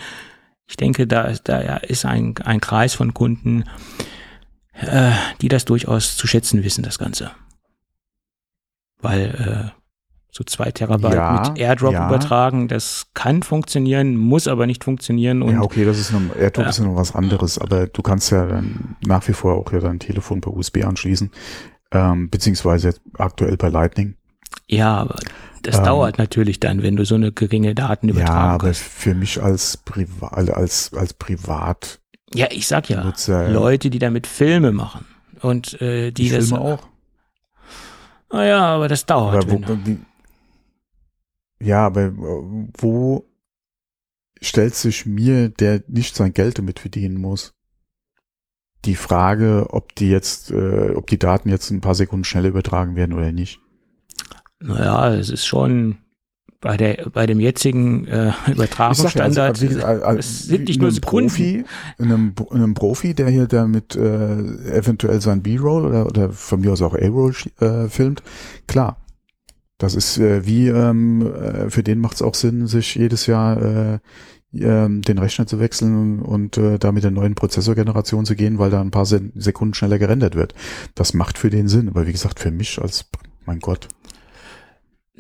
ich denke, da, ist, da ist ein, ein Kreis von Kunden, äh, die das durchaus zu schätzen wissen, das Ganze. Weil äh, so zwei Terabyte ja, mit Airdrop ja. übertragen, das kann funktionieren, muss aber nicht funktionieren. Ja, okay, das ist noch, Airdrop äh, ist ja noch was anderes, aber du kannst ja dann nach wie vor auch ja dein Telefon per USB anschließen ähm, beziehungsweise aktuell bei Lightning. Ja, aber das ähm, dauert natürlich dann, wenn du so eine geringe Datenübertragung Ja, aber hast. für mich als Privat, als, als Privat. Ja, ich sag ja, Nutzer, Leute, die damit Filme machen und äh, die, die das Filme auch. Naja, aber das dauert. Aber wo, die, ja, aber wo stellt sich mir, der nicht sein Geld damit verdienen muss, die Frage, ob die jetzt, äh, ob die Daten jetzt ein paar Sekunden schneller übertragen werden oder nicht. Naja, es ist schon bei der bei dem jetzigen äh, Übertragungsstandard also, also, also, es sind nicht nur Sekunden. Profi, einem, einem Profi, der hier damit äh, eventuell sein B-Roll oder, oder von mir aus auch A-Roll äh, filmt, klar. Das ist äh, wie, ähm, äh, für den macht es auch Sinn, sich jedes Jahr äh, ähm, den Rechner zu wechseln und äh, da mit der neuen Prozessorgeneration zu gehen, weil da ein paar Sekunden schneller gerendert wird. Das macht für den Sinn, aber wie gesagt, für mich als, mein Gott,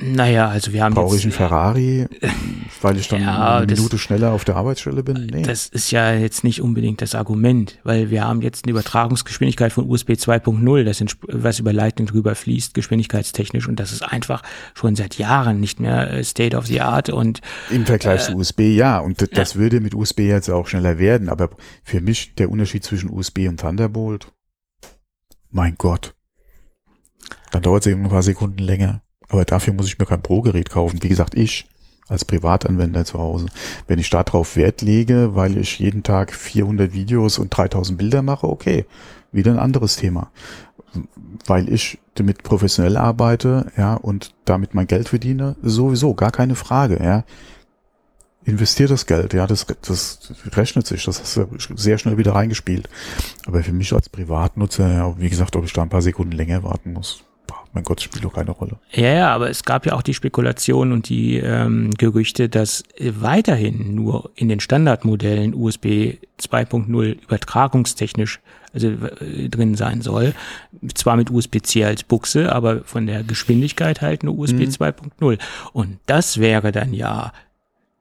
naja, also wir haben Brauche ich einen Ferrari, weil ich dann ja, eine Minute das, schneller auf der Arbeitsstelle bin? Nee. Das ist ja jetzt nicht unbedingt das Argument, weil wir haben jetzt eine Übertragungsgeschwindigkeit von USB 2.0, das was über Lightning drüber fließt, geschwindigkeitstechnisch und das ist einfach schon seit Jahren nicht mehr äh, State of the Art und im Vergleich äh, zu USB ja und das ja. würde mit USB jetzt auch schneller werden, aber für mich der Unterschied zwischen USB und Thunderbolt, mein Gott, dann dauert es eben ein paar Sekunden länger. Aber dafür muss ich mir kein Pro-Gerät kaufen. Wie gesagt, ich als Privatanwender zu Hause. Wenn ich darauf Wert lege, weil ich jeden Tag 400 Videos und 3000 Bilder mache, okay, wieder ein anderes Thema. Weil ich damit professionell arbeite, ja, und damit mein Geld verdiene, sowieso, gar keine Frage, ja. Investiert das Geld, ja, das, das rechnet sich, das hast du sehr schnell wieder reingespielt. Aber für mich als Privatnutzer, ja, wie gesagt, ob ich da ein paar Sekunden länger warten muss, mein Gott, spielt doch keine Rolle. Ja, ja, aber es gab ja auch die Spekulation und die ähm, Gerüchte, dass weiterhin nur in den Standardmodellen USB 2.0 übertragungstechnisch also äh, drin sein soll. Zwar mit USB-C als Buchse, aber von der Geschwindigkeit halt nur USB mhm. 2.0. Und das wäre dann ja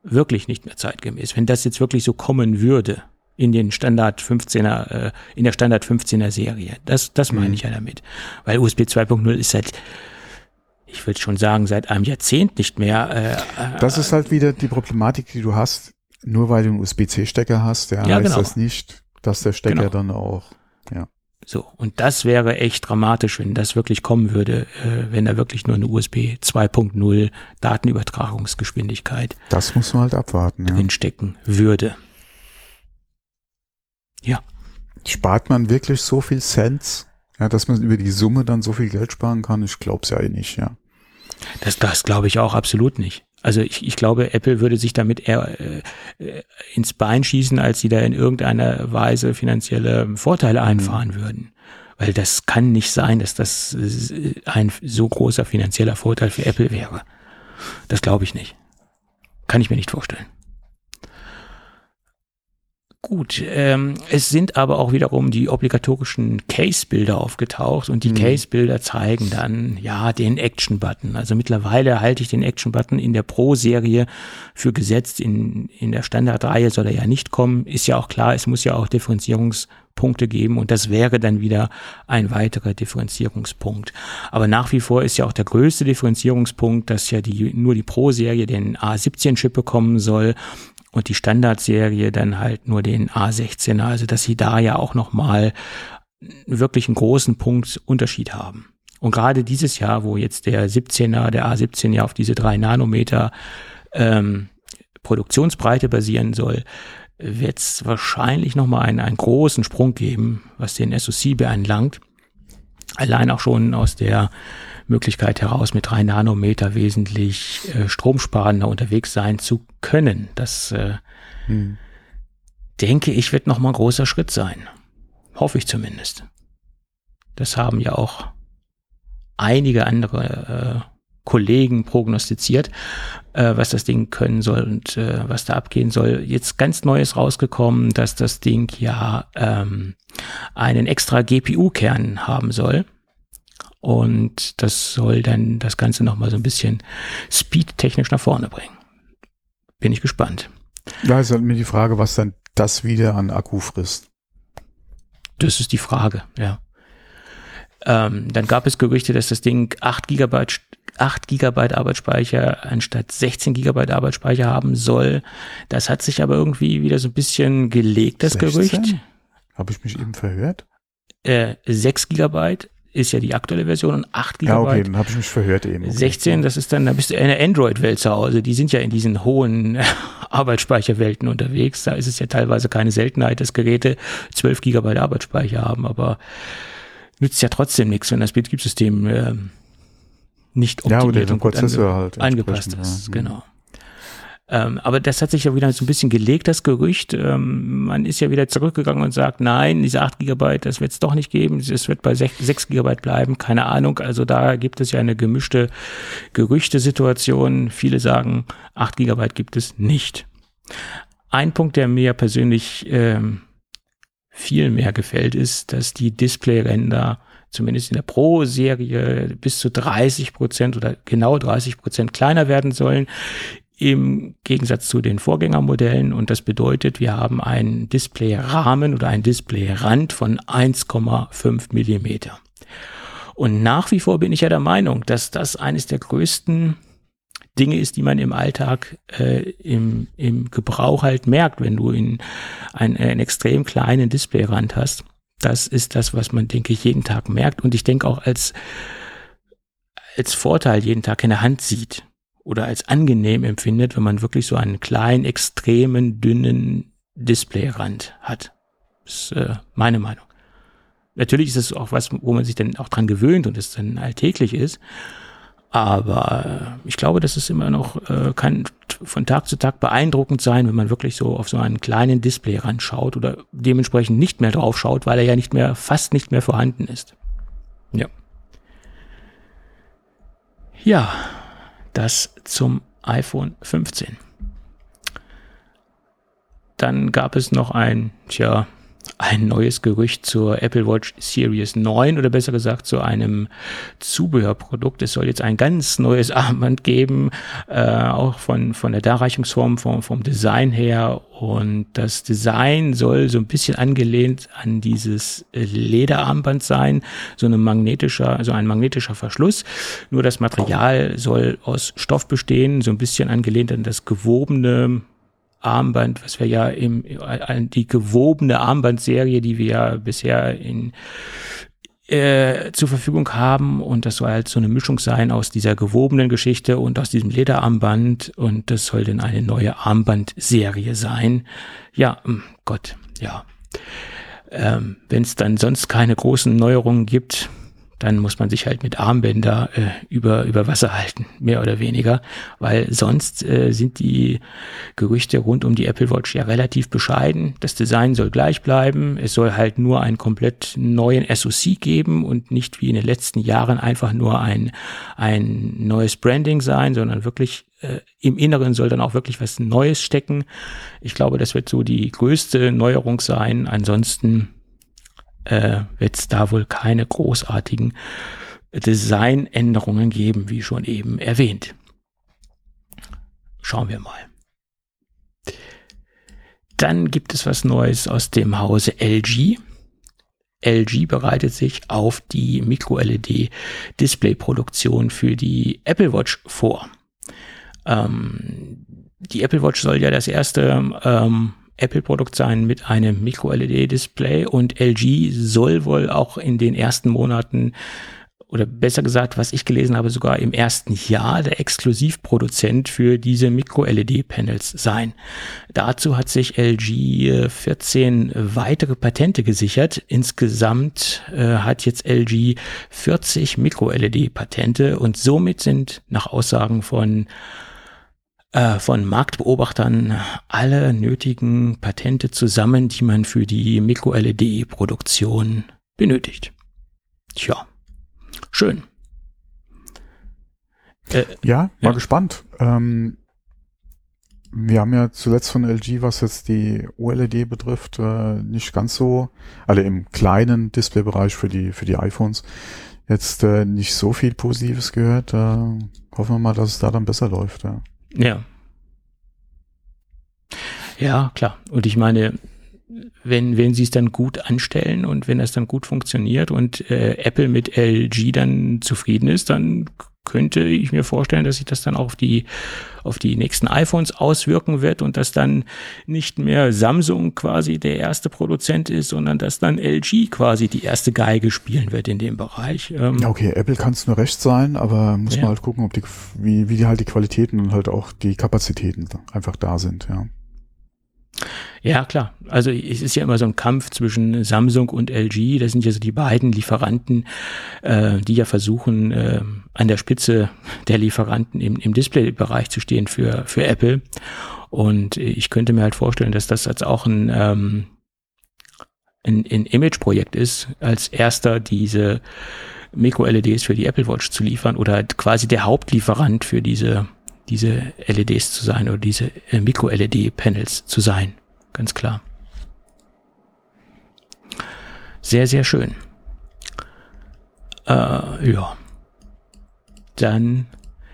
wirklich nicht mehr zeitgemäß, wenn das jetzt wirklich so kommen würde in den Standard 15er, äh, in der Standard 15er Serie. Das, das meine mhm. ich ja damit. Weil USB 2.0 ist seit, ich würde schon sagen, seit einem Jahrzehnt nicht mehr. Äh, äh das ist halt wieder die Problematik, die du hast. Nur weil du einen USB-C-Stecker hast, ja, ja heißt genau. das nicht, dass der Stecker genau. dann auch, ja. So, und das wäre echt dramatisch, wenn das wirklich kommen würde, äh, wenn da wirklich nur eine USB 2.0 Datenübertragungsgeschwindigkeit. Das muss man halt abwarten, ja. drinstecken würde. Ja. Spart man wirklich so viel Cents, ja, dass man über die Summe dann so viel Geld sparen kann? Ich glaube es ja eh nicht, ja. Das, das glaube ich auch absolut nicht. Also ich, ich glaube, Apple würde sich damit eher äh, ins Bein schießen, als sie da in irgendeiner Weise finanzielle Vorteile mhm. einfahren mhm. würden. Weil das kann nicht sein, dass das äh, ein so großer finanzieller Vorteil für Apple wäre. Das glaube ich nicht. Kann ich mir nicht vorstellen. Gut, ähm, es sind aber auch wiederum die obligatorischen Case-Bilder aufgetaucht und die mhm. Case-Bilder zeigen dann, ja, den Action-Button. Also mittlerweile halte ich den Action-Button in der Pro-Serie für gesetzt. In, in der Standardreihe soll er ja nicht kommen. Ist ja auch klar, es muss ja auch Differenzierungspunkte geben und das wäre dann wieder ein weiterer Differenzierungspunkt. Aber nach wie vor ist ja auch der größte Differenzierungspunkt, dass ja die, nur die Pro-Serie den A17-Chip bekommen soll und die Standardserie dann halt nur den A16er, also dass sie da ja auch nochmal wirklich einen großen Punkt Unterschied haben. Und gerade dieses Jahr, wo jetzt der 17er, der A17 ja auf diese drei Nanometer ähm, Produktionsbreite basieren soll, wird es wahrscheinlich nochmal einen, einen großen Sprung geben, was den SoC beanlangt. Allein auch schon aus der Möglichkeit heraus, mit drei Nanometer wesentlich äh, stromsparender unterwegs sein zu können. Das äh, hm. denke ich, wird nochmal ein großer Schritt sein. Hoffe ich zumindest. Das haben ja auch einige andere äh, Kollegen prognostiziert, äh, was das Ding können soll und äh, was da abgehen soll. Jetzt ganz Neues rausgekommen, dass das Ding ja ähm, einen extra GPU-Kern haben soll. Und das soll dann das Ganze nochmal so ein bisschen speedtechnisch nach vorne bringen. Bin ich gespannt. Da ist halt mir die Frage, was dann das wieder an Akku frisst. Das ist die Frage, ja. Ähm, dann gab es Gerüchte, dass das Ding 8 Gigabyte 8 Gigabyte Arbeitsspeicher anstatt 16 Gigabyte Arbeitsspeicher haben soll. Das hat sich aber irgendwie wieder so ein bisschen gelegt, das 16? Gerücht. Habe ich mich eben verhört? Äh, 6 Gigabyte ist ja die aktuelle Version und 8 GB. Ja, okay, dann habe ich mich verhört eben. Okay. 16, das ist dann, da bist du in der Android-Welt zu Hause. Die sind ja in diesen hohen Arbeitsspeicherwelten unterwegs. Da ist es ja teilweise keine Seltenheit, dass Geräte 12 GB Arbeitsspeicher haben, aber nützt ja trotzdem nichts, wenn das Betriebssystem äh, nicht optimiert ja, oder der Prozessor halt angepasst ist. Ja. Genau. Ähm, aber das hat sich ja wieder so ein bisschen gelegt, das Gerücht. Ähm, man ist ja wieder zurückgegangen und sagt, nein, diese 8 Gigabyte, das wird es doch nicht geben. Es wird bei 6, 6 Gigabyte bleiben. Keine Ahnung. Also da gibt es ja eine gemischte Gerüchtesituation. Viele sagen, 8 Gigabyte gibt es nicht. Ein Punkt, der mir persönlich ähm, viel mehr gefällt, ist, dass die Displayränder zumindest in der Pro-Serie bis zu 30 Prozent oder genau 30 Prozent kleiner werden sollen im Gegensatz zu den Vorgängermodellen. Und das bedeutet, wir haben einen Displayrahmen oder einen Displayrand von 1,5 Millimeter. Und nach wie vor bin ich ja der Meinung, dass das eines der größten Dinge ist, die man im Alltag äh, im, im Gebrauch halt merkt, wenn du in einen, einen extrem kleinen Displayrand hast. Das ist das, was man, denke ich, jeden Tag merkt und ich denke auch als, als Vorteil jeden Tag in der Hand sieht oder als angenehm empfindet, wenn man wirklich so einen kleinen, extremen, dünnen Displayrand hat. Das ist äh, meine Meinung. Natürlich ist es auch was, wo man sich dann auch dran gewöhnt und es dann alltäglich ist. Aber äh, ich glaube, dass es immer noch äh, kann von Tag zu Tag beeindruckend sein, wenn man wirklich so auf so einen kleinen Display schaut oder dementsprechend nicht mehr drauf schaut, weil er ja nicht mehr, fast nicht mehr vorhanden ist. Ja. Ja, das zum iPhone 15. Dann gab es noch ein, tja, ein neues Gerücht zur Apple Watch Series 9 oder besser gesagt zu einem Zubehörprodukt. Es soll jetzt ein ganz neues Armband geben, äh, auch von, von der Darreichungsform, vom, vom Design her. Und das Design soll so ein bisschen angelehnt an dieses Lederarmband sein, so ein magnetischer, also ein magnetischer Verschluss. Nur das Material soll aus Stoff bestehen, so ein bisschen angelehnt an das gewobene Armband, was wir ja im, die gewobene Armbandserie, die wir ja bisher in, äh, zur Verfügung haben und das soll halt so eine Mischung sein aus dieser gewobenen Geschichte und aus diesem Lederarmband und das soll dann eine neue Armbandserie sein. Ja, hm, Gott, ja. Ähm, Wenn es dann sonst keine großen Neuerungen gibt, dann muss man sich halt mit Armbänder äh, über, über Wasser halten, mehr oder weniger, weil sonst äh, sind die Gerüchte rund um die Apple Watch ja relativ bescheiden. Das Design soll gleich bleiben, es soll halt nur einen komplett neuen SoC geben und nicht wie in den letzten Jahren einfach nur ein, ein neues Branding sein, sondern wirklich äh, im Inneren soll dann auch wirklich was Neues stecken. Ich glaube, das wird so die größte Neuerung sein. Ansonsten äh, wird es da wohl keine großartigen Designänderungen geben, wie schon eben erwähnt. Schauen wir mal. Dann gibt es was Neues aus dem Hause LG. LG bereitet sich auf die Micro-LED-Display-Produktion für die Apple Watch vor. Ähm, die Apple Watch soll ja das erste ähm, Apple-Produkt sein mit einem Micro-LED-Display und LG soll wohl auch in den ersten Monaten oder besser gesagt, was ich gelesen habe, sogar im ersten Jahr der Exklusivproduzent für diese Micro-LED-Panels sein. Dazu hat sich LG 14 weitere Patente gesichert. Insgesamt äh, hat jetzt LG 40 Micro-LED-Patente und somit sind nach Aussagen von äh, von Marktbeobachtern alle nötigen Patente zusammen, die man für die Mikro-LED-Produktion benötigt. Tja, schön. Äh, ja, war ja. gespannt. Ähm, wir haben ja zuletzt von LG, was jetzt die OLED betrifft, äh, nicht ganz so, alle im kleinen Displaybereich für die für die iPhones jetzt äh, nicht so viel Positives gehört. Äh, hoffen wir mal, dass es da dann besser läuft. Ja. Ja. Ja, klar. Und ich meine, wenn, wenn sie es dann gut anstellen und wenn das dann gut funktioniert und äh, Apple mit LG dann zufrieden ist, dann könnte ich mir vorstellen, dass sich das dann auch auf die, auf die nächsten iPhones auswirken wird und dass dann nicht mehr Samsung quasi der erste Produzent ist, sondern dass dann LG quasi die erste Geige spielen wird in dem Bereich. Ähm ja, okay, Apple kann es nur recht sein, aber muss ja. man halt gucken, ob die, wie, wie die halt die Qualitäten und halt auch die Kapazitäten einfach da sind, ja. Ja, klar. Also es ist ja immer so ein Kampf zwischen Samsung und LG. Das sind ja so die beiden Lieferanten, äh, die ja versuchen, äh, an der Spitze der Lieferanten im, im Display-Bereich zu stehen für, für Apple. Und ich könnte mir halt vorstellen, dass das als auch ein, ähm, ein, ein Image-Projekt ist, als erster diese Micro-LEDs für die Apple Watch zu liefern oder quasi der Hauptlieferant für diese diese LEDs zu sein oder diese äh, Mikro-LED-Panels zu sein. Ganz klar. Sehr, sehr schön. Äh, ja. Dann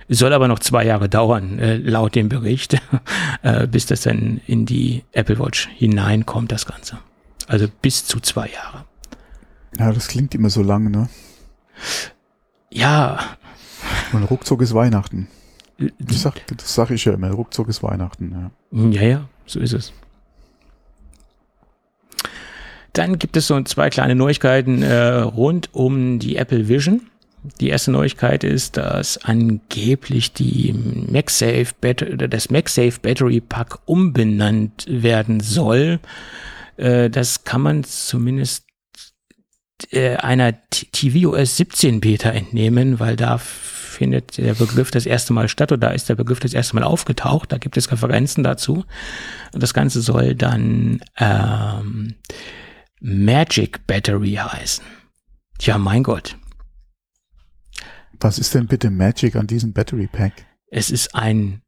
soll aber noch zwei Jahre dauern, äh, laut dem Bericht, äh, bis das dann in die Apple Watch hineinkommt, das Ganze. Also bis zu zwei Jahre. Ja, das klingt immer so lang, ne? Ja. Und ruckzuck ist Weihnachten. Das sag, das sag ich ja immer, ruckzuck ist Weihnachten. Ja. ja, ja, so ist es. Dann gibt es so zwei kleine Neuigkeiten äh, rund um die Apple Vision. Die erste Neuigkeit ist, dass angeblich die MagSafe das MagSafe Battery Pack umbenannt werden soll. Äh, das kann man zumindest äh, einer tvOS 17 Beta entnehmen, weil da findet der Begriff das erste Mal statt oder da ist der Begriff das erste Mal aufgetaucht. Da gibt es Referenzen dazu. Und das Ganze soll dann ähm, Magic Battery heißen. Tja, mein Gott. Was ist denn bitte Magic an diesem Battery Pack? Es ist ein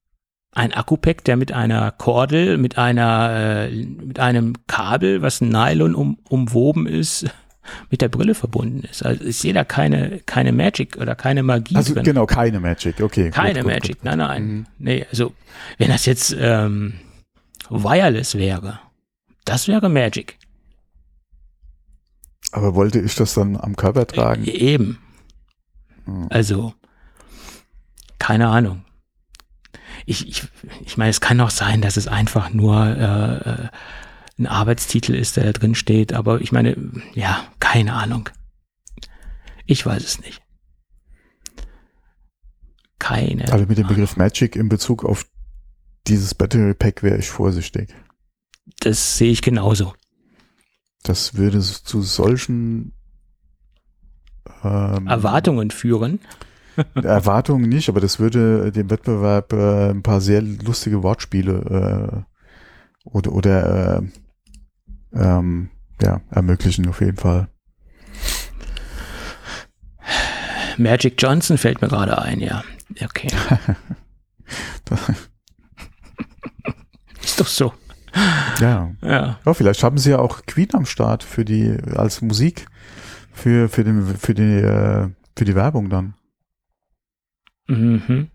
ein Akku-Pack, der mit einer Kordel, mit einer, äh, mit einem Kabel, was Nylon um, umwoben ist, mit der Brille verbunden ist. Also ich sehe da keine, keine Magic oder keine Magie Also drin. genau, keine Magic, okay. Keine gut, gut, Magic, gut. nein, nein. Mhm. Nee, also wenn das jetzt ähm, wireless wäre, das wäre Magic. Aber wollte ich das dann am Körper tragen? E eben. Mhm. Also, keine Ahnung. Ich, ich, ich meine, es kann auch sein, dass es einfach nur äh, äh, ein Arbeitstitel ist, der da drin steht, aber ich meine, ja, keine Ahnung. Ich weiß es nicht. Keine. Also mit dem Begriff Magic in Bezug auf dieses Battery Pack wäre ich vorsichtig. Das sehe ich genauso. Das würde zu solchen ähm, Erwartungen führen. Erwartungen nicht, aber das würde dem Wettbewerb äh, ein paar sehr lustige Wortspiele äh, oder, oder äh, ähm, ja, ermöglichen auf jeden Fall. Magic Johnson fällt mir gerade ein, ja. Okay. Ist doch so. Ja. Ja. ja, vielleicht haben sie ja auch Queen am Start für die als Musik für für den für die äh, für die Werbung dann. Mhm.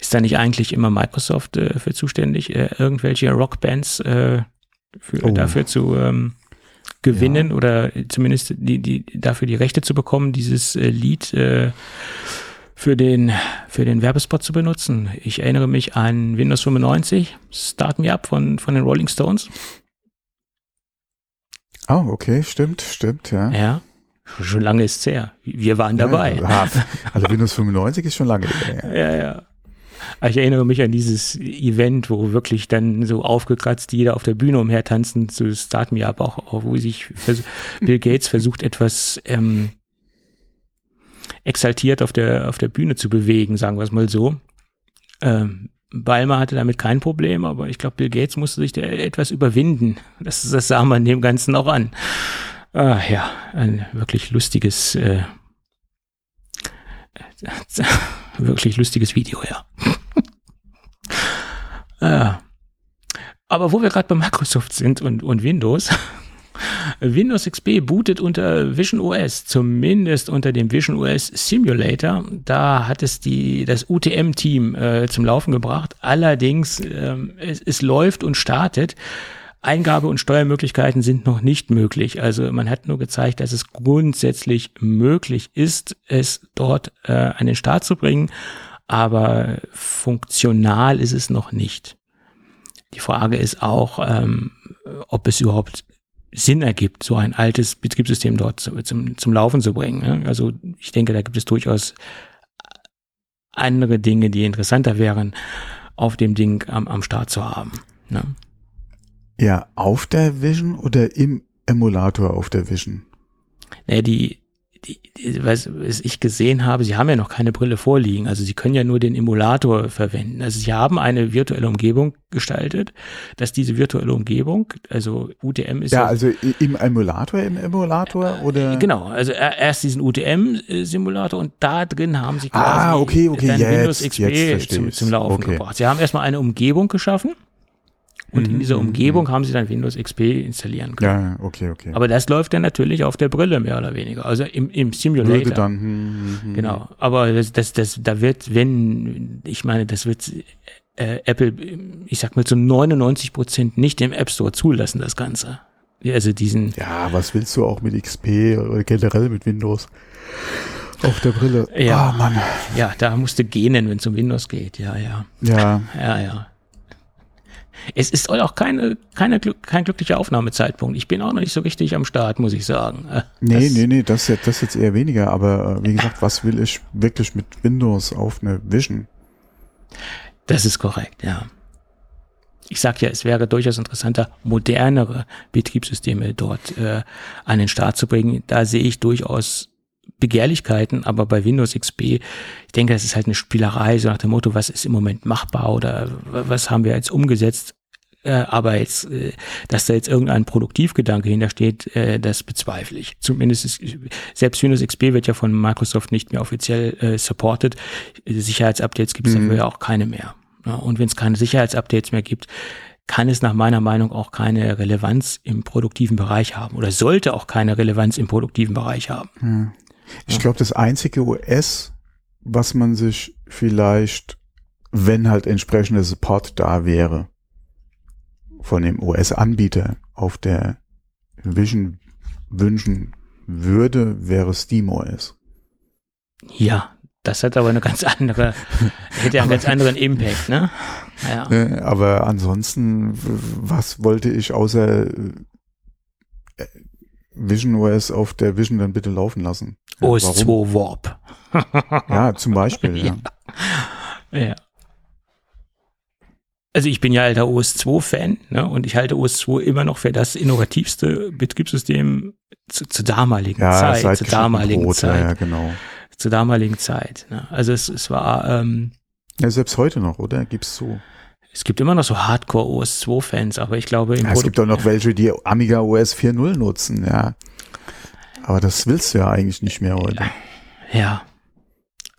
Ist da nicht eigentlich immer Microsoft äh, für zuständig, äh, irgendwelche Rockbands äh, für, Oh. dafür zu ähm, gewinnen oder zumindest die, die, dafür die Rechte zu bekommen, dieses äh, Lied äh, für den, für den Werbespot zu benutzen? Ich erinnere mich an Windows 95, Start Me Up von, von den Rolling Stones. Ah, okay, stimmt, stimmt, ja. Ja. Schon lange ist's her. Wir waren dabei. Ja, also Windows 95 ist schon lange her. Ja, ja. Ich erinnere mich an dieses Event, wo wirklich dann so aufgekratzt jeder auf der Bühne umhertanzen zu Start Me Up, auch, auch wo sich Bill Gates versucht, etwas ähm, exaltiert auf der, auf der Bühne zu bewegen, sagen wir es mal so. Ähm, Balmer hatte damit kein Problem, aber ich glaube, Bill Gates musste sich da etwas überwinden. Das, das sah man dem Ganzen auch an. Ah, ja, ein wirklich lustiges, äh, wirklich lustiges Video, ja. ja. Aber wo wir gerade bei Microsoft sind und, und Windows, Windows XP bootet unter Vision OS, zumindest unter dem Vision OS Simulator. Da hat es die, das UTM-Team äh, zum Laufen gebracht. Allerdings, ähm, es, es läuft und startet. Eingabe- und Steuermöglichkeiten sind noch nicht möglich. Also man hat nur gezeigt, dass es grundsätzlich möglich ist, es dort äh, an den Start zu bringen, aber funktional ist es noch nicht. Die Frage ist auch, ähm, ob es überhaupt Sinn ergibt, so ein altes Betriebssystem dort zu, zum, zum Laufen zu bringen. Ne? Also ich denke, da gibt es durchaus andere Dinge, die interessanter wären, auf dem Ding am, am Start zu haben. Ne? Ja, auf der Vision oder im Emulator auf der Vision? Naja, die, die, die was, was ich gesehen habe, sie haben ja noch keine Brille vorliegen, also sie können ja nur den Emulator verwenden. Also sie haben eine virtuelle Umgebung gestaltet, dass diese virtuelle Umgebung, also UTM ist Ja, also i- im Emulator, im Emulator oder? Genau, also er- erst diesen UTM-Simulator und da drin haben sie quasi Ah, okay, okay, jetzt- Windows XP zum, zum Laufen Okay. gebracht. Sie haben erstmal eine Umgebung geschaffen und in Mhm, dieser mhm, Umgebung haben sie dann Windows XP installieren können. Ja, okay, okay. Aber das läuft dann natürlich auf der Brille mehr oder weniger, also im, im Simulator. Würde dann, hm, hm, hm. Genau, aber das, das, das, da wird, wenn, ich meine, das wird äh, Apple, ich sag mal zu 99 Prozent nicht im App Store zulassen, das Ganze. Also diesen, Ja, was willst du auch mit XP oder generell mit Windows auf der Brille? Ja. Ah, Mann. ja, da musste gähnen, wenn es um Windows geht, ja, ja, Ja, ja, ja. Es ist auch keine, keine, Glück- kein glücklicher Aufnahmezeitpunkt. Ich bin auch noch nicht so richtig am Start, muss ich sagen. Nee, das, nee, nee, das, jetzt- das jetzt eher weniger, aber äh, wie gesagt, was will ich wirklich mit Windows auf eine Vision? Das ist korrekt, ja. Ich sag ja, es wäre durchaus interessanter, modernere Betriebssysteme dort äh, an den Start zu bringen. Da sehe ich durchaus Begehrlichkeiten, aber bei Windows XP, ich denke, das ist halt eine Spielerei, so nach dem Motto, was ist im Moment machbar oder wa- was haben wir jetzt umgesetzt. Äh, aber jetzt, äh, dass da jetzt irgendein Produktivgedanke hintersteht, äh, das bezweifle ich. Zumindest ist, selbst Windows XP wird ja von Microsoft nicht mehr offiziell äh, supported. Sicherheitsupdates gibt es mhm. dafür ja auch keine mehr. Und wenn es keine Sicherheitsupdates mehr gibt, kann es nach meiner Meinung auch keine Relevanz im produktiven Bereich haben oder sollte auch keine Relevanz im produktiven Bereich haben. Ja. Ich glaube, das einzige OS, was man sich vielleicht, wenn halt entsprechender Support da wäre, von dem OS-Anbieter auf der Vision wünschen würde, wäre SteamOS. Ja, das hat aber eine ganz andere, hätte einen ganz anderen Impact, ne? Ja. Ne, aber ansonsten, was wollte ich außer äh, Vision OS auf der Vision dann bitte laufen lassen? OS Warum? 2 Warp. ja, zum Beispiel, ja. ja. ja. Also ich bin ja alter OS 2 Fan, ne? Und ich halte OS 2 immer noch für das innovativste Betriebssystem zu, zur damaligen ja, Zeit, zur damaligen Brot, Zeit. Ja, genau. Zur damaligen Zeit. Ne? Also es, es war ähm, ja, selbst heute noch, oder? Gibt's so? Es gibt immer noch so Hardcore OS 2 Fans, aber ich glaube ja, es gibt auch noch welche, die Amiga OS 4.0 nutzen, ja. Aber das willst du ja eigentlich nicht mehr heute. Ja.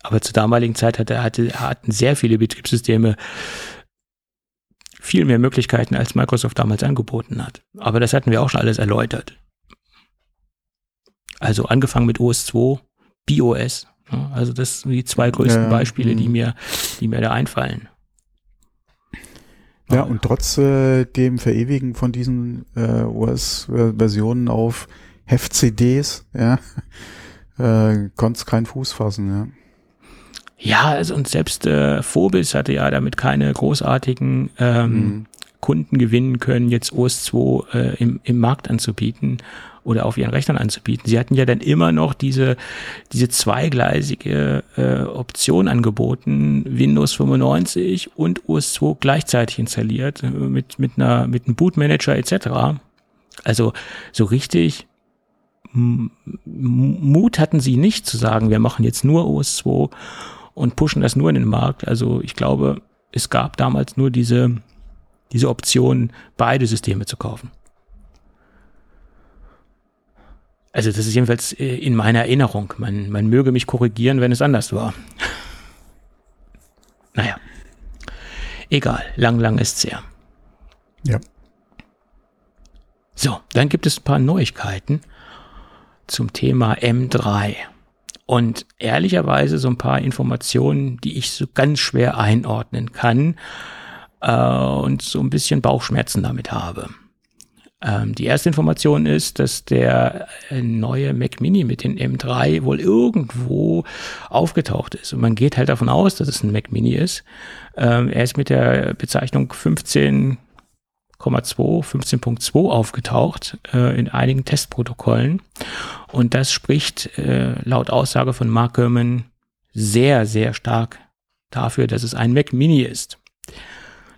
Aber zur damaligen Zeit hatte, hatte, hatten sehr viele Betriebssysteme viel mehr Möglichkeiten, als Microsoft damals angeboten hat. Aber das hatten wir auch schon alles erläutert. Also angefangen mit OS 2, BOS. Also das sind die zwei größten ja, Beispiele, die mhm. mir, die mir da einfallen. Ja, und trotz äh, dem Verewigen von diesen äh, OS-Versionen auf Heft-CDs, ja, äh, konnte es keinen Fuß fassen, ja. Ja, also und selbst äh, Phobis hatte ja damit keine großartigen ähm, mhm. Kunden gewinnen können, jetzt OS 2 äh, im, im Markt anzubieten oder auf ihren Rechnern anzubieten. Sie hatten ja dann immer noch diese, diese zweigleisige äh, Option angeboten, Windows 95 und OS 2 gleichzeitig installiert, äh, mit, mit, einer, mit einem Bootmanager etc. Also so richtig Mut hatten sie nicht zu sagen, wir machen jetzt nur OS 2 und pushen das nur in den Markt. Also ich glaube, es gab damals nur diese, diese Option, beide Systeme zu kaufen. Also das ist jedenfalls äh, in meiner Erinnerung. Man, man möge mich korrigieren, wenn es anders war. naja. Egal, lang, lang ist's her. Ja. So, dann gibt es ein paar Neuigkeiten zum Thema M3. Und ehrlicherweise so ein paar Informationen, die ich so ganz schwer einordnen kann äh, und so ein bisschen Bauchschmerzen damit habe. Ähm, die erste Information ist, dass der äh, neue Mac Mini mit den M3 wohl irgendwo aufgetaucht ist. Und man geht halt davon aus, dass es ein Mac Mini ist. Ähm, er ist mit der Bezeichnung 15 15.2 aufgetaucht äh, in einigen Testprotokollen. Und das spricht äh, laut Aussage von Mark Gurman sehr, sehr stark dafür, dass es ein Mac Mini ist.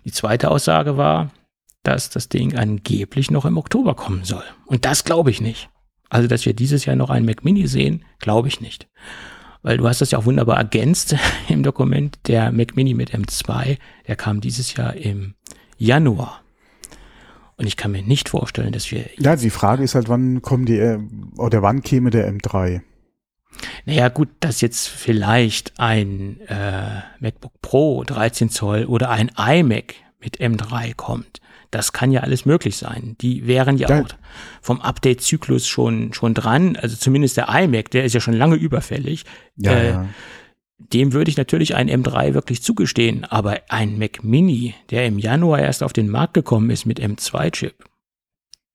Die zweite Aussage war, dass das Ding angeblich noch im Oktober kommen soll. Und das glaube ich nicht. Also, dass wir dieses Jahr noch einen Mac Mini sehen, glaube ich nicht. Weil du hast das ja auch wunderbar ergänzt im Dokument. Der Mac Mini mit M2, der kam dieses Jahr im Januar. Und ich kann mir nicht vorstellen, dass wir. Ja, die Frage ist halt, wann kommen die, äh, oder wann käme der M3? Naja, gut, dass jetzt vielleicht ein äh, MacBook Pro 13 Zoll oder ein iMac mit M3 kommt. Das kann ja alles möglich sein. Die wären ja, ja. auch vom Update-Zyklus schon, schon dran. Also zumindest der iMac, der ist ja schon lange überfällig. Ja, äh, ja dem würde ich natürlich ein M3 wirklich zugestehen, aber ein Mac Mini, der im Januar erst auf den Markt gekommen ist mit M2-Chip,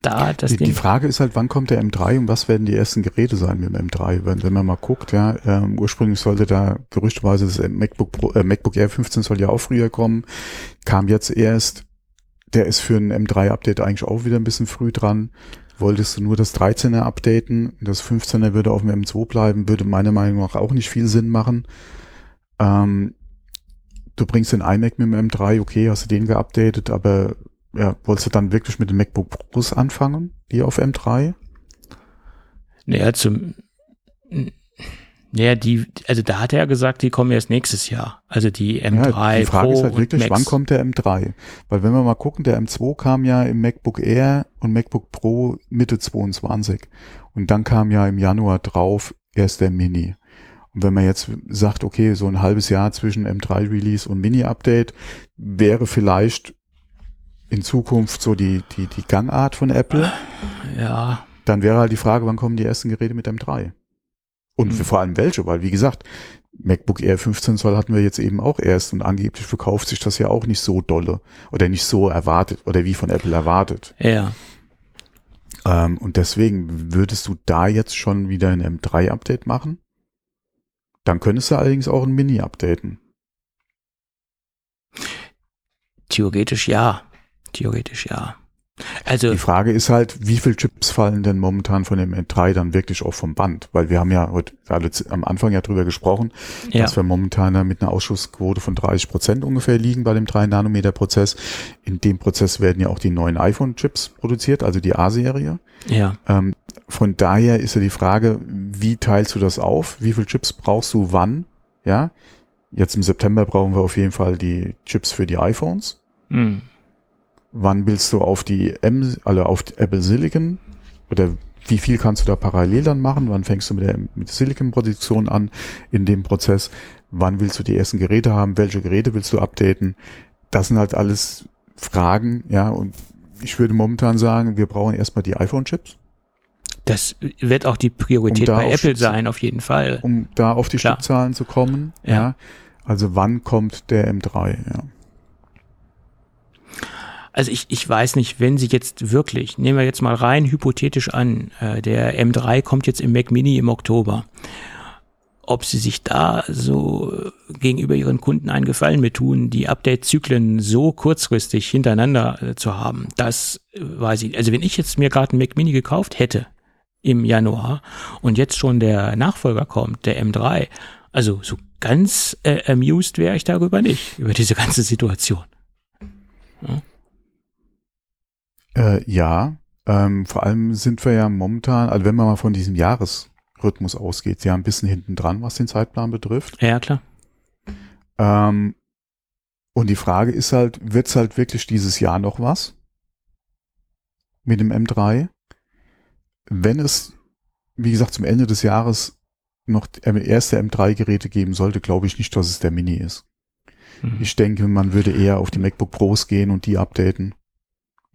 da das die, Ding. Die Frage ist halt, wann kommt der M3 und was werden die ersten Geräte sein mit dem M3? Wenn, wenn man mal guckt, ja, ähm, ursprünglich sollte da gerüchteweise das MacBook, Pro, äh, MacBook Air 15 soll ja auch früher kommen, kam jetzt erst, der ist für ein M3-Update eigentlich auch wieder ein bisschen früh dran. Wolltest du nur das 13er updaten, das 15er würde auf dem M2 bleiben, würde meiner Meinung nach auch nicht viel Sinn machen. Ähm, du bringst den iMac mit dem M3, okay, hast du den geupdatet, aber ja, wolltest du dann wirklich mit dem MacBook Pros anfangen, die auf M3? Naja, zum Ja, die, also da hat er ja gesagt, die kommen erst nächstes Jahr. Also die M3 ja, die Frage Pro ist halt wirklich, wann kommt der M3? Weil wenn wir mal gucken, der M2 kam ja im MacBook Air und MacBook Pro Mitte 22. Und dann kam ja im Januar drauf erst der Mini. Und wenn man jetzt sagt, okay, so ein halbes Jahr zwischen M3 Release und Mini Update wäre vielleicht in Zukunft so die, die, die Gangart von Apple, Ja, dann wäre halt die Frage, wann kommen die ersten Geräte mit M3? Und Mhm. vor allem welche, weil wie gesagt, MacBook Air 15 Zoll hatten wir jetzt eben auch erst und angeblich verkauft sich das ja auch nicht so dolle oder nicht so erwartet oder wie von Apple erwartet. ja. Ähm, und deswegen würdest du da jetzt schon wieder ein M3-Update machen? Dann könntest du allerdings auch ein Mini updaten. Theoretisch ja. Theoretisch ja. Also, Die Frage ist halt, wie viel Chips fallen denn momentan von dem M3 dann wirklich auch vom Band? Weil wir haben ja heute alle am Anfang ja drüber gesprochen, ja. dass wir momentan mit einer Ausschussquote von 30 Prozent ungefähr liegen bei dem 3-Nanometer-Prozess. In dem Prozess werden ja auch die neuen iPhone-Chips produziert, also die A-Serie. Ja. Ähm, von daher ist ja die Frage, wie teilst du das auf? Wie viele Chips brauchst du wann? Ja, jetzt im September brauchen wir auf jeden Fall die Chips für die iPhones. Hm. Wann willst du auf die M, also auf die Apple Silicon? Oder wie viel kannst du da parallel dann machen? Wann fängst du mit der mit Silicon-Produktion an in dem Prozess? Wann willst du die ersten Geräte haben? Welche Geräte willst du updaten? Das sind halt alles Fragen, ja, und ich würde momentan sagen, wir brauchen erstmal die iPhone-Chips, Das wird auch die Priorität Um bei Apple Schutz- sein, auf jeden Fall. um da auf die Klar. Stückzahlen zu kommen. Ja. Ja. Also wann kommt der M3? Ja. Also ich, ich weiß nicht, wenn sie jetzt wirklich, nehmen wir jetzt mal rein hypothetisch an, äh, der M3 kommt jetzt im Mac Mini im Oktober, ob sie sich da so äh, gegenüber ihren Kunden einen Gefallen mit tun, die Update-Zyklen so kurzfristig hintereinander äh, zu haben, das äh, weiß ich. Also wenn ich jetzt mir gerade einen Mac Mini gekauft hätte im Januar und jetzt schon der Nachfolger kommt, der M3, also so ganz äh, amused wäre ich darüber nicht, über diese ganze Situation. Äh, ja, ähm, vor allem sind wir ja momentan, also wenn man mal von diesem Jahresrhythmus ausgeht, ja ein bisschen hinten dran, was den Zeitplan betrifft. Ja, klar. Ähm, und die Frage ist halt, wird's halt wirklich dieses Jahr noch was mit dem M3? Wenn es, wie gesagt, zum Ende des Jahres noch erste M3-Geräte geben sollte, glaube ich nicht, dass es der Mini ist. Mhm. Ich denke, man würde eher auf die MacBook Pros gehen und die updaten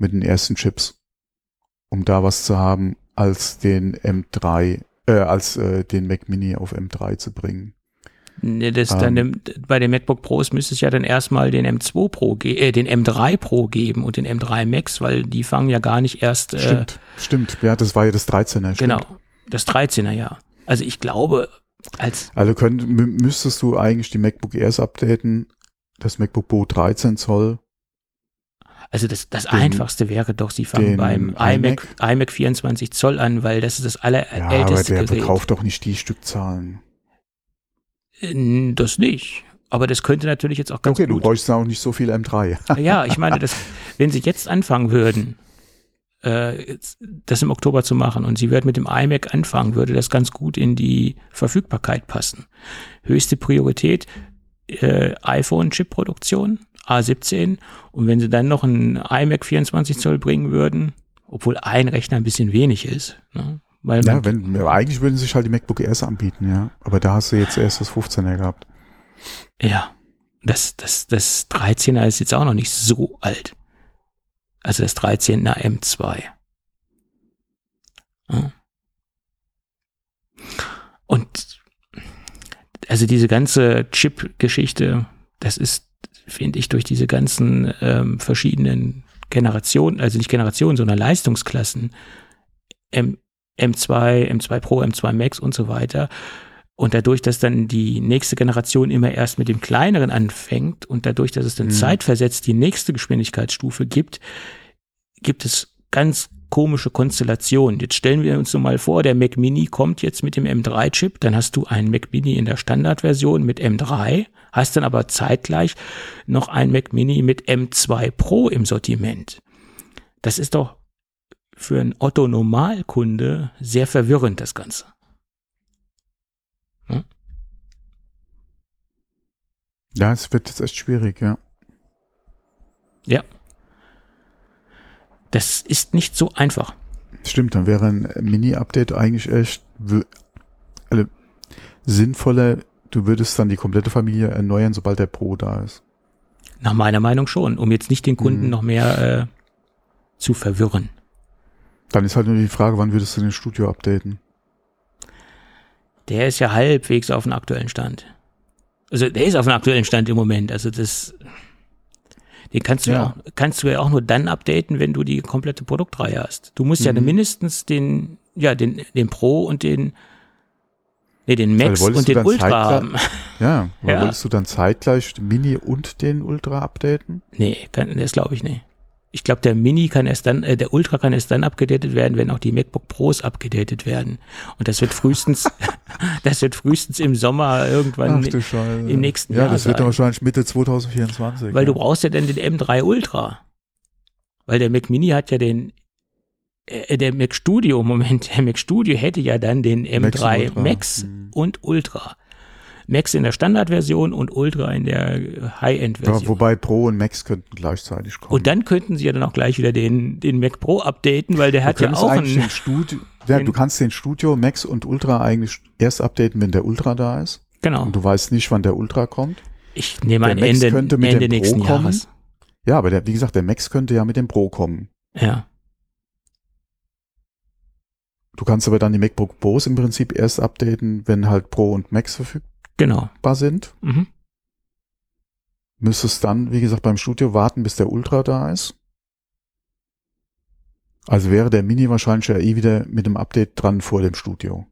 mit den ersten Chips, um da was zu haben, als den M3, äh, als äh, den Mac Mini auf M3 zu bringen. Nee, das dann Ähm. dem, bei den MacBook Pros müsste es ja dann erstmal den M2 Pro, äh, den M3 Pro geben und den M3 Max, weil die fangen ja gar nicht erst, äh, Stimmt, stimmt. Ja, das war ja das 13er. Stimmt. genau, das 13er Jahr. Also ich glaube, als, Also könnt, mü- müsstest du eigentlich die MacBook Airs updaten, das MacBook Pro 13 Zoll. Also das, das Den- einfachste wäre doch, sie fangen beim iMac, iMac 24 Zoll an, weil das ist das Ja, aber allerälteste der Gerät. verkauft doch nicht die Stückzahlen. Äh, Das nicht. Aber das könnte natürlich jetzt auch ganz Okay, du gut. bräuchst auch nicht so viel M3. Ja, ich meine, das, wenn sie jetzt anfangen würden, äh, das im Oktober zu machen und sie würden mit dem iMac anfangen, würde das ganz gut in die Verfügbarkeit passen. Höchste Priorität äh, iPhone-Chip-Produktion, A17. Und wenn sie dann noch einen iMac 24 Zoll bringen würden, obwohl ein Rechner ein bisschen wenig ist, ne? weil Ja, wenn, eigentlich würden sich halt die MacBook Airs anbieten, ja. Aber da hast du jetzt erst das 15er gehabt. Ja, das, das, das 13er ist jetzt auch noch nicht so alt. Also das 13er M2. Ja. Und also diese ganze Chip-Geschichte, das ist, finde ich, durch diese ganzen ähm, verschiedenen Generationen, also nicht Generationen, sondern Leistungsklassen, M, M2, M2 Pro, M2 Max und so weiter, und dadurch, dass dann die nächste Generation immer erst mit dem kleineren anfängt und dadurch, dass es dann Mhm. zeitversetzt die nächste Geschwindigkeitsstufe gibt, gibt es ganz komische Konstellationen. Jetzt stellen wir uns nur mal vor, der Mac Mini kommt jetzt mit dem M3-Chip, dann hast du einen Mac Mini in der Standardversion mit M3, hast dann aber zeitgleich noch einen Mac Mini mit M2 Pro im Sortiment. Das ist doch für einen Otto-Normalkunde sehr verwirrend, das Ganze. Hm? Ja, es wird jetzt echt schwierig, ja. Ja. Das ist nicht so einfach. Stimmt, dann wäre ein Mini-Update eigentlich echt also, sinnvoller. Du würdest dann die komplette Familie erneuern, sobald der Pro da ist. Nach meiner Meinung schon, um jetzt nicht den Kunden Mhm. noch mehr äh, zu verwirren. Dann ist halt nur die Frage, wann würdest du den Studio updaten? Der ist ja halbwegs auf dem aktuellen Stand. Also der ist auf dem aktuellen Stand im Moment. Also das, den kannst du ja, Ja. auch, kannst du ja auch nur dann updaten, wenn du die komplette Produktreihe hast. Du musst ja Mhm. mindestens den, ja den, den Pro und den, nee den Max und den Ultra haben. Ja, aber Ja. wolltest du dann zeitgleich Mini und den Ultra updaten? Nee, kann, das glaube ich nicht. Ich glaube, der Mini kann erst dann, äh, der Ultra kann erst dann abgedatet werden, wenn auch die MacBook Pros abgedatet werden. Und das wird frühestens, das wird frühestens im Sommer irgendwann, Scheiße. im nächsten ja, Jahr das wird dann wahrscheinlich Mitte 2024. weil ja. du brauchst ja dann den M3 Ultra. Weil der Mac Mini hat ja den, äh, der Mac Studio, Moment, der Mac Studio hätte ja dann den M3 Ultra. Max Mhm. und Ultra. Max in der Standardversion und Ultra in der ja, High-End-Version. wobei Pro und Max könnten gleichzeitig kommen. Und dann könnten sie ja dann auch gleich wieder den, den Mac Pro updaten, weil der hat ja auch einen. den Studio, ja, du kannst den Studio Max und Ultra eigentlich erst updaten, wenn der Ultra da ist. Genau. Und du weißt nicht, wann der Ultra kommt. Ich nehme an Ende, könnte mit Ende dem Pro nächsten kommen. Jahres. Ja, aber der, wie gesagt, der Max könnte ja mit dem Pro kommen. Ja. Du kannst aber dann die MacBook Pros im Prinzip erst updaten, wenn halt Pro und Max verfügbar Genau. sind. Mhm. Müsstest dann, wie gesagt, beim Studio warten, bis der Ultra da ist. Also wäre der Mini wahrscheinlich ja eh wieder mit dem Update dran vor dem Studio.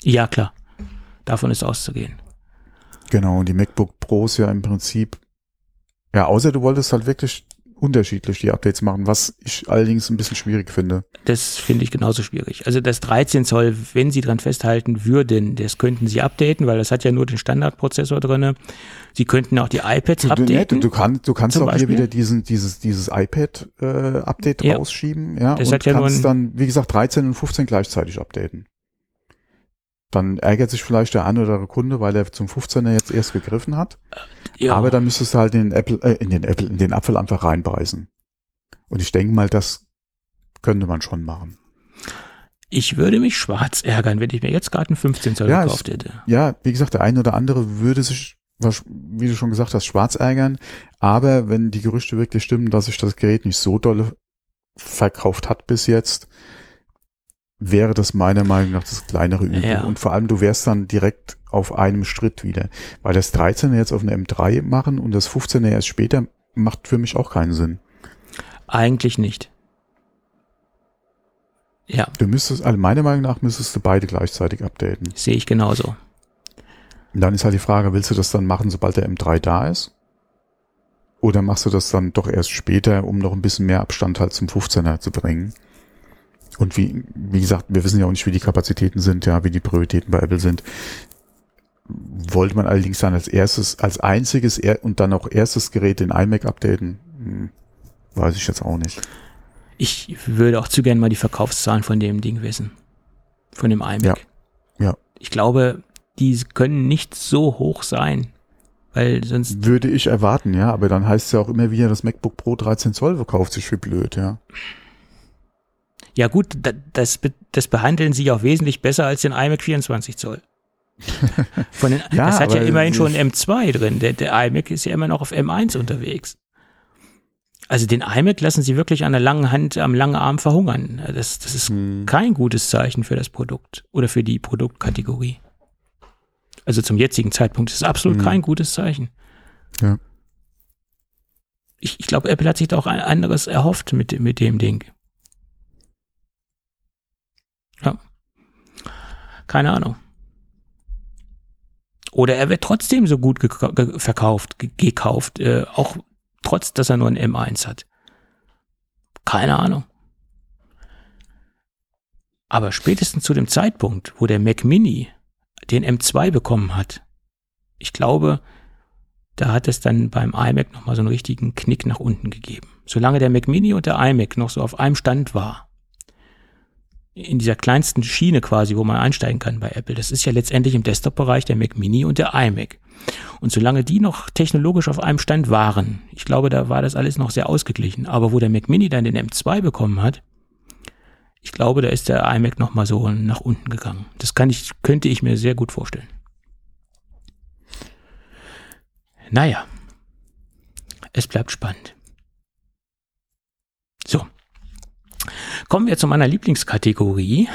Ja, klar. Davon ist auszugehen. Genau, und die MacBook Pros ja im Prinzip, ja, außer du wolltest halt wirklich unterschiedlich die Updates machen, was ich allerdings ein bisschen schwierig finde. Das finde ich genauso schwierig. Also das 13 Zoll, wenn sie dran festhalten würden, das könnten sie updaten, weil das hat ja nur den Standardprozessor drinne. Sie könnten auch die iPads Du, updaten. ne, du, du, kann, du kannst auch hier Beispiel? wieder diesen, dieses, dieses iPad-Update Ja. rausschieben, ja, Das und hat ja kannst dann, wie gesagt, 13 und 15 gleichzeitig updaten. Dann ärgert sich vielleicht der ein oder andere Kunde, weil er zum 15er jetzt erst gegriffen hat. ja. Aber dann müsstest du halt in den Apple, äh, in den Apple, in den Apfel einfach reinbeißen. Und ich denke mal, das könnte man schon machen. ich würde mich schwarz ärgern, wenn ich mir jetzt gerade einen 15 Zoll Ja, gekauft hätte. Ja, wie gesagt, der eine oder andere würde sich, wie du schon gesagt hast, schwarz ärgern. Aber wenn die Gerüchte wirklich stimmen, dass sich das Gerät nicht so dolle verkauft hat bis jetzt, wäre das meiner Meinung nach das kleinere Übel. Ja. Und vor allem, du wärst dann direkt auf einem Schritt wieder. Weil das 13er jetzt auf eine M3 machen und das 15er erst später macht für mich auch keinen Sinn. Eigentlich nicht. Ja, Du müsstest, also meiner Meinung nach müsstest du beide gleichzeitig updaten. sehe ich genauso. Und dann ist halt die Frage, willst du das dann machen, sobald der M3 da ist? Oder machst du das dann doch erst später, um noch ein bisschen mehr Abstand halt zum 15er zu bringen? Und wie, wie gesagt, wir wissen ja auch nicht, wie die Kapazitäten sind, ja, wie die Prioritäten bei Apple sind. Wollte man allerdings dann als erstes, als einziges und dann auch erstes Gerät den iMac updaten? Hm, weiß ich jetzt auch nicht. Ich würde auch zu gern mal die Verkaufszahlen von dem Ding wissen. Von dem iMac. Ja. Ja. Ich glaube, die können nicht so hoch sein. Weil sonst, Würde ich erwarten, ja, aber dann heißt es ja auch immer wieder, das MacBook Pro 13 Zoll verkauft sich wie blöd, ja. Ja gut, da- das, das behandeln sie auch wesentlich besser als den iMac 24 Zoll. Von den, Ja, das hat ja immerhin schon M2 drin. Der, der iMac ist ja immer noch auf M1 unterwegs. Also den iMac lassen sie wirklich an der langen Hand, am langen Arm verhungern. Das, das ist Hm. kein gutes Zeichen für das Produkt oder für die Produktkategorie. Also zum jetzigen Zeitpunkt ist es absolut Mhm. kein gutes Zeichen. Ja. Ich, ich glaube, Apple hat sich da auch ein anderes erhofft mit, mit dem Ding. Ja. Keine Ahnung. Oder er wird trotzdem so gut ge verkauft, ge gekauft, äh, auch trotz, dass er nur ein M1 hat. Keine Ahnung. Aber spätestens zu dem Zeitpunkt, wo der Mac Mini den M2 bekommen hat, ich glaube, da hat es dann beim iMac nochmal so einen richtigen Knick nach unten gegeben. Solange der Mac Mini und der iMac noch so auf einem Stand war, in dieser kleinsten Schiene quasi, wo man einsteigen kann bei Apple. Das ist ja letztendlich im Desktop-Bereich der Mac Mini und der iMac. Und solange die noch technologisch auf einem Stand waren, ich glaube, da war das alles noch sehr ausgeglichen. Aber wo der Mac Mini dann den M2 bekommen hat, ich glaube, da ist der iMac noch mal so nach unten gegangen. Das kann ich, könnte ich mir sehr gut vorstellen. Naja, es bleibt spannend. So. Kommen wir zu meiner Lieblingskategorie.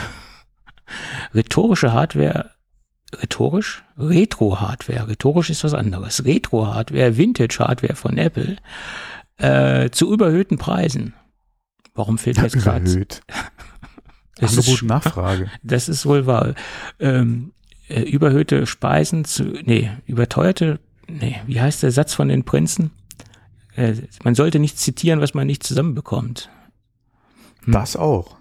Rhetorische Hardware rhetorisch, Retro-Hardware, rhetorisch ist was anderes, Retro-Hardware, Vintage-Hardware von Apple äh, zu überhöhten Preisen. Warum fehlt ja, jetzt gerade? Überhöht. Angebot Nachfrage. Das ist wohl wahr. Ähm, äh, überhöhte Speisen zu, nee, überteuerte, nee, wie heißt der Satz von den Prinzen? Äh, man sollte nicht zitieren, was man nicht zusammenbekommt. Hm. Das auch.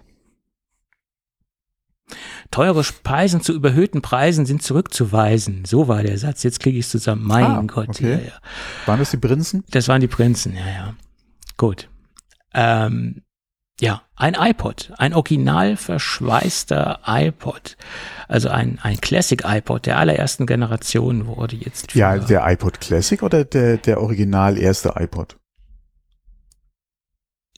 Teure Speisen zu überhöhten Preisen sind zurückzuweisen. So war der Satz. Jetzt kriege ich es zusammen. Mein ah, Gott. Okay. Ja, ja. Waren das die Prinzen? Das waren die Prinzen, ja, ja. Gut. Ähm, ja, ein iPod, ein original verschweißter iPod. Also ein, ein Classic iPod der allerersten Generation wurde jetzt. Ja, der iPod Classic oder der, der original erste iPod?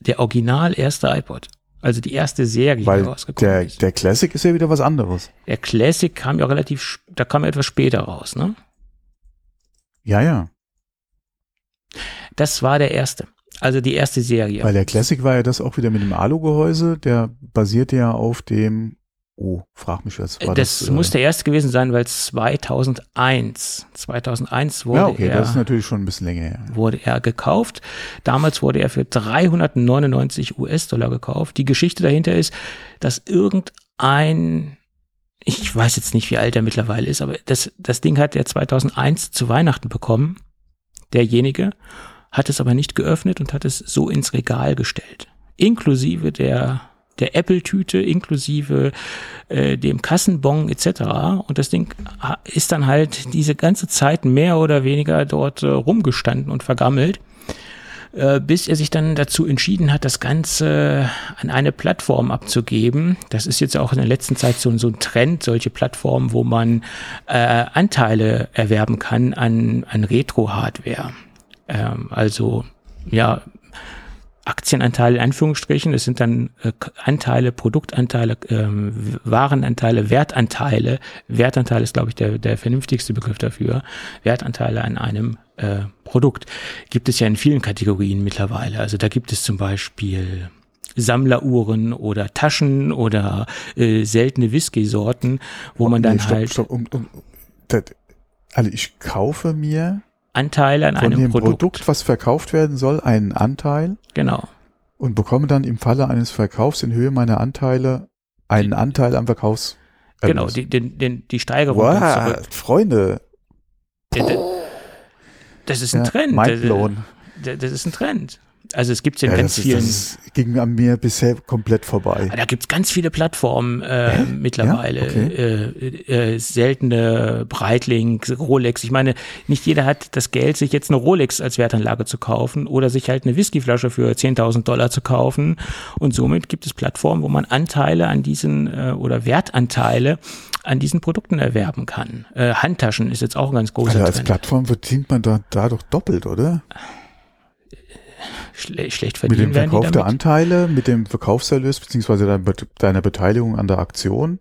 Der original erste iPod. Also die erste Serie, Weil die rausgekommen der, ist. Der Classic ist ja wieder was anderes. Der Classic kam ja relativ, da kam er etwas später raus, ne? Ja, ja. Das war der erste. Also die erste Serie. Weil der Classic war ja das auch wieder mit dem Alu-Gehäuse, der basierte ja auf dem Oh, frag mich jetzt. War das, das muss äh, der erste gewesen sein, weil 2001, 2001 wurde ja, okay, er, das ist natürlich schon ein bisschen länger her. Wurde er gekauft. Damals wurde er für 399 US-Dollar gekauft. Die Geschichte dahinter ist, dass irgendein, ich weiß jetzt nicht, wie alt er mittlerweile ist, aber das, das Ding hat er 2001 zu Weihnachten bekommen. Derjenige hat es aber nicht geöffnet und hat es so ins Regal gestellt. Inklusive der der Apple-Tüte inklusive äh, dem Kassenbon etc. Und das Ding ist dann halt diese ganze Zeit mehr oder weniger dort äh, rumgestanden und vergammelt, äh, bis er sich dann dazu entschieden hat, das Ganze an eine Plattform abzugeben. Das ist jetzt auch in der letzten Zeit so, so ein Trend, solche Plattformen, wo man äh, Anteile erwerben kann an, an Retro-Hardware. Ähm, also ja, Aktienanteile in Anführungsstrichen. Das sind dann äh, Anteile, Produktanteile, ähm, Warenanteile, Wertanteile. Wertanteil ist, glaube ich, der, der vernünftigste Begriff dafür. Wertanteile an einem äh, Produkt. Gibt es ja in vielen Kategorien mittlerweile. Also da gibt es zum Beispiel Sammleruhren oder Taschen oder äh, seltene Whisky-Sorten, wo oh, man dann nee, stopp, halt. Stopp, um, um, das, also ich kaufe mir Anteile an Von einem dem Produkt. Produkt, was verkauft werden soll, einen Anteil. Genau. Und bekomme dann im Falle eines Verkaufs in Höhe meiner Anteile einen Anteil am Verkaufs. Genau, die, den, den, die Steigerung. Wow, Freunde. Das ist ein ja, Trend. Mindblown. Das ist ein Trend. Also es gibt ja, ja ganz das vielen. Das ging an mir bisher komplett vorbei. Da gibt es ganz viele Plattformen äh, äh? mittlerweile. Ja? Okay. Äh, äh, seltene Breitling, Rolex. Ich meine, nicht jeder hat das Geld, sich jetzt eine Rolex als Wertanlage zu kaufen oder sich halt eine Whiskyflasche für 10.000 Dollar zu kaufen. Und somit gibt es Plattformen, wo man Anteile an diesen äh, oder Wertanteile an diesen Produkten erwerben kann. Äh, Handtaschen ist jetzt auch ein ganz großer also als Trend. Plattform verdient man da, da doch doppelt, oder? Schle schlecht verdienen Mit dem Verkauf der Anteile, mit dem Verkaufserlös beziehungsweise deiner Beteiligung an der Aktion.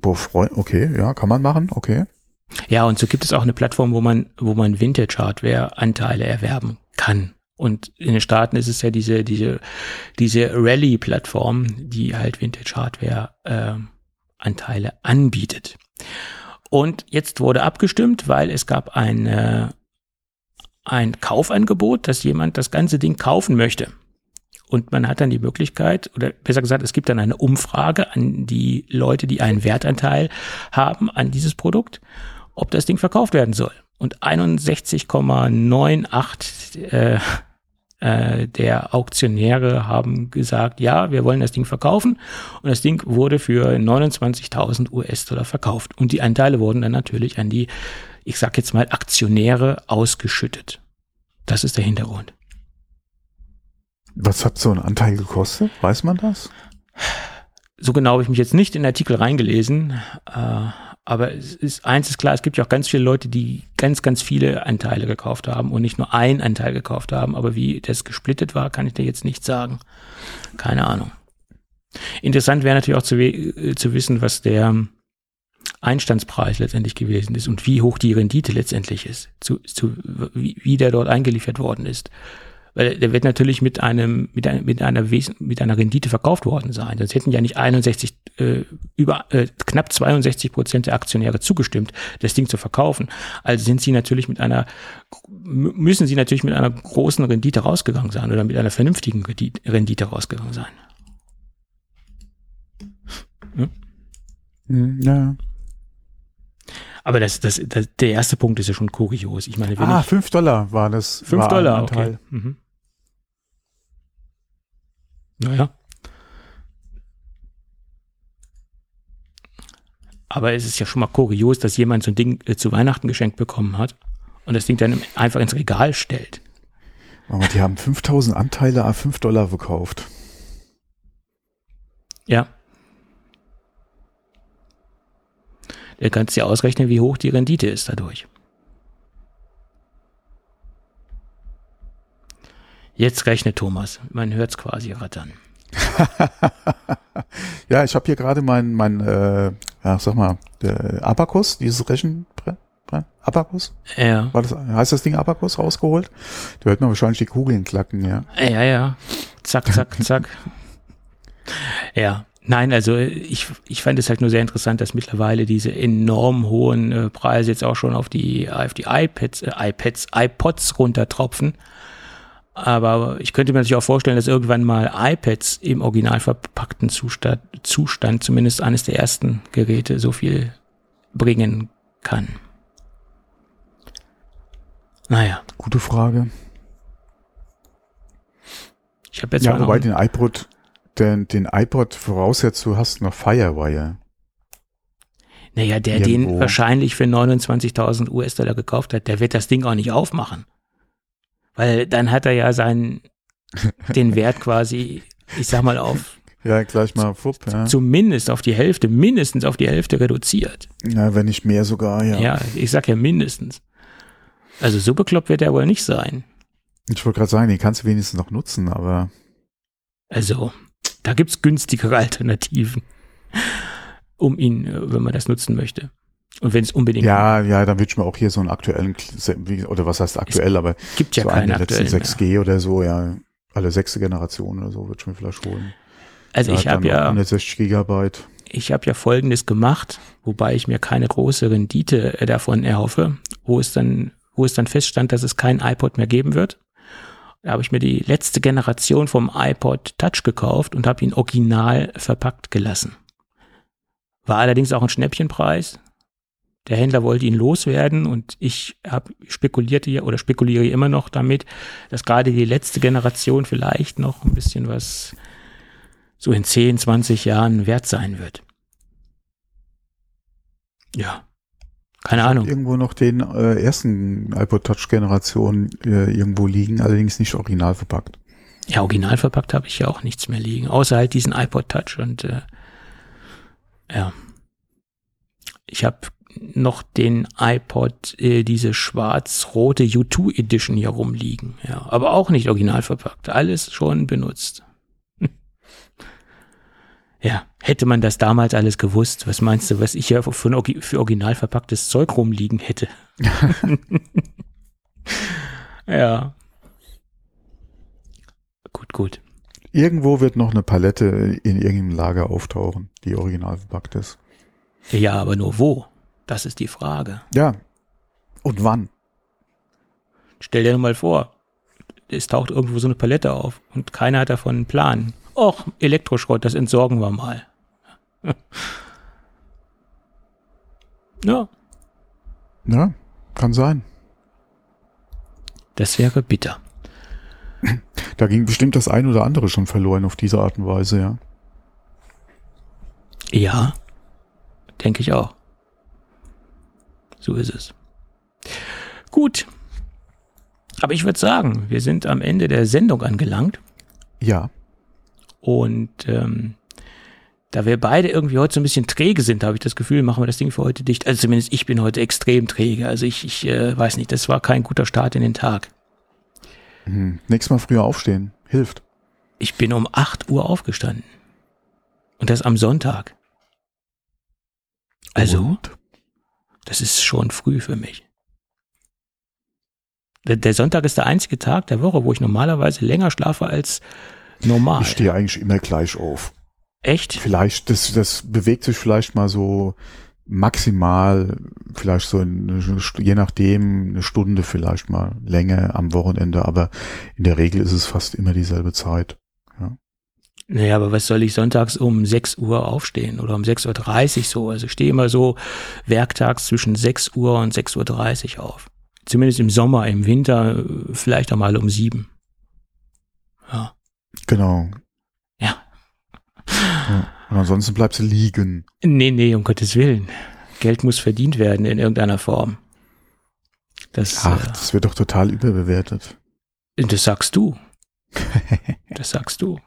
Boah, Freund, okay, ja, kann man machen, okay. Ja, und so gibt es auch eine Plattform, wo man, wo man Vintage-Hardware-Anteile erwerben kann. Und in den Staaten ist es ja diese, diese, diese Rally-Plattform, die halt Vintage-Hardware-Anteile äh, anbietet. Und jetzt wurde abgestimmt, weil es gab eine ein Kaufangebot, dass jemand das ganze Ding kaufen möchte. Und man hat dann die Möglichkeit, oder besser gesagt, es gibt dann eine Umfrage an die Leute, die einen Wertanteil haben an dieses Produkt, ob das Ding verkauft werden soll. Und 61,98 äh, äh, der Auktionäre haben gesagt, ja, wir wollen das Ding verkaufen. Und das Ding wurde für 29.000 US-Dollar verkauft. Und die Anteile wurden dann natürlich an die ich sag jetzt mal, Aktionäre ausgeschüttet. Das ist der Hintergrund. Was hat so ein Anteil gekostet? Weiß man das? so genau habe ich mich jetzt nicht in den Artikel reingelesen, äh, aber es ist eins ist klar, es gibt ja auch ganz viele Leute, die ganz, ganz viele Anteile gekauft haben und nicht nur einen Anteil gekauft haben. Aber wie das gesplittet war, kann ich dir jetzt nicht sagen. Keine Ahnung. Interessant wäre natürlich auch zu, äh, zu wissen, was der Einstandspreis letztendlich gewesen ist und wie hoch die Rendite letztendlich ist, zu, zu, wie, wie der dort eingeliefert worden ist. Weil der wird natürlich mit einem, mit, ein, mit einer Wesen, mit einer Rendite verkauft worden sein. Sonst hätten ja nicht 61, äh, über äh, knapp 62 Prozent der Aktionäre zugestimmt, das Ding zu verkaufen. Also sind sie natürlich mit einer, müssen sie natürlich mit einer großen Rendite rausgegangen sein oder mit einer vernünftigen Rendite rausgegangen sein. Hm? Ja. Aber das, das, das, der erste Punkt ist ja schon kurios. Ich meine, ah, 5 Dollar war das. 5 war Dollar, okay. Mhm. Naja. Aber es ist ja schon mal kurios, dass jemand so ein Ding äh, zu Weihnachten geschenkt bekommen hat und das Ding dann einfach ins Regal stellt. Aber die haben 5000 Anteile a 5 Dollar verkauft. Ja. Du kannst dir ausrechnen, wie hoch die Rendite ist dadurch. Jetzt rechnet Thomas. Man hört es quasi rattern. ja, ich habe hier gerade mein, mein äh, ja, sag mal, der Abakus, dieses Rechen, Abakus? Ja. War das, heißt das Ding Abakus rausgeholt? Da hört man wahrscheinlich die Kugeln klacken, ja. Ja, ja. Zack, zack, zack. ja. Nein, also ich, ich fand es halt nur sehr interessant, dass mittlerweile diese enorm hohen äh, Preise jetzt auch schon auf die, auf die iPads, äh, iPads, iPods runtertropfen. Aber ich könnte mir natürlich auch vorstellen, dass irgendwann mal iPads im original verpackten Zustand, Zustand zumindest eines der ersten Geräte so viel bringen kann. Naja. Gute Frage. Ich habe jetzt ja, wobei den iPod den, den iPod voraussetzt, du hast noch Firewire. Naja, der Irgendwo. den wahrscheinlich für 29.000 US-Dollar gekauft hat, der wird das Ding auch nicht aufmachen. Weil dann hat er ja seinen, den Wert quasi, ich sag mal, auf. Ja, gleich mal fupp, ja. Zumindest auf die Hälfte, mindestens auf die Hälfte reduziert. Ja, wenn nicht mehr sogar, ja. Ja, ich sag ja mindestens. Also so bekloppt wird er wohl nicht sein. Ich wollte gerade sagen, den kannst du wenigstens noch nutzen, aber. Also, da gibt es günstigere Alternativen, um ihn, äh, wenn man das nutzen möchte. Und wenn es unbedingt. Ja, ja, dann würde ich mir auch hier so einen aktuellen, oder was heißt aktuell, aber gibt ja so keine einen letzten 6G mehr. oder so, ja, alle sechste Generation oder so, würde ich mir vielleicht holen. Also ich habe ja 160 Gigabyte. Ich habe ja Folgendes gemacht, wobei ich mir keine große Rendite äh, davon erhoffe, wo es dann, wo es dann feststand, dass es kein iPod mehr geben wird. Da habe ich mir die letzte Generation vom iPod Touch gekauft und habe ihn original verpackt gelassen. War allerdings auch ein Schnäppchenpreis. Der Händler wollte ihn loswerden und ich habe spekulierte oder spekuliere immer noch damit, dass gerade die letzte Generation vielleicht noch ein bisschen was so in 10, 20 Jahren wert sein wird. Ja. Keine Ahnung. Irgendwo noch den äh, ersten iPod Touch Generation äh, irgendwo liegen, allerdings nicht original verpackt. Ja, original verpackt habe ich ja auch nichts mehr liegen, außer halt diesen iPod Touch und äh, ja. Ich habe noch den iPod, äh, diese schwarz-rote U2 Edition hier rumliegen, ja, aber auch nicht original verpackt, alles schon benutzt. Ja, hätte man das damals alles gewusst, was meinst du, was ich ja für, für original verpacktes Zeug rumliegen hätte? ja. Gut, gut. Irgendwo wird noch eine Palette in irgendeinem Lager auftauchen, die original verpackt ist. Ja, aber nur wo? Das ist die Frage. Ja. Und wann? Stell dir mal vor, es taucht irgendwo so eine Palette auf und keiner hat davon einen Plan. Och, Elektroschrott, das entsorgen wir mal. ja. Ja, kann sein. Das wäre bitter. Da ging bestimmt das ein oder andere schon verloren auf diese Art und Weise, ja. Ja, denke ich auch. So ist es. Gut. Aber ich würde sagen, wir sind am Ende der Sendung angelangt. Ja. Und ähm, da wir beide irgendwie heute so ein bisschen träge sind, habe ich das Gefühl, machen wir das Ding für heute dicht. Also zumindest ich bin heute extrem träge. Also ich, ich äh, weiß nicht, das war kein guter Start in den Tag. Hm. Nächstes Mal früher aufstehen. Hilft. Ich bin um 8 Uhr aufgestanden. Und das am Sonntag. Also, Und? das ist schon früh für mich. Der, der Sonntag ist der einzige Tag der Woche, wo ich normalerweise länger schlafe als normal. Ich stehe eigentlich immer gleich auf. Echt? Vielleicht, das, das bewegt sich vielleicht mal so maximal, vielleicht so eine, je nachdem eine Stunde vielleicht mal Länge am Wochenende, aber in der Regel ist es fast immer dieselbe Zeit. Naja, aber was soll ich sonntags um 6 Uhr aufstehen oder um 6.30 Uhr so? Also ich stehe immer so werktags zwischen 6 Uhr und 6.30 Uhr auf. Zumindest im Sommer, im Winter äh, vielleicht auch mal um 7. Ja. Genau. Ja. Ja. Und ansonsten bleibst du liegen. Nee, nee, um Gottes Willen. Geld muss verdient werden in irgendeiner Form. Das, Ach, das wird doch total überbewertet. äh, das sagst du. Das sagst du.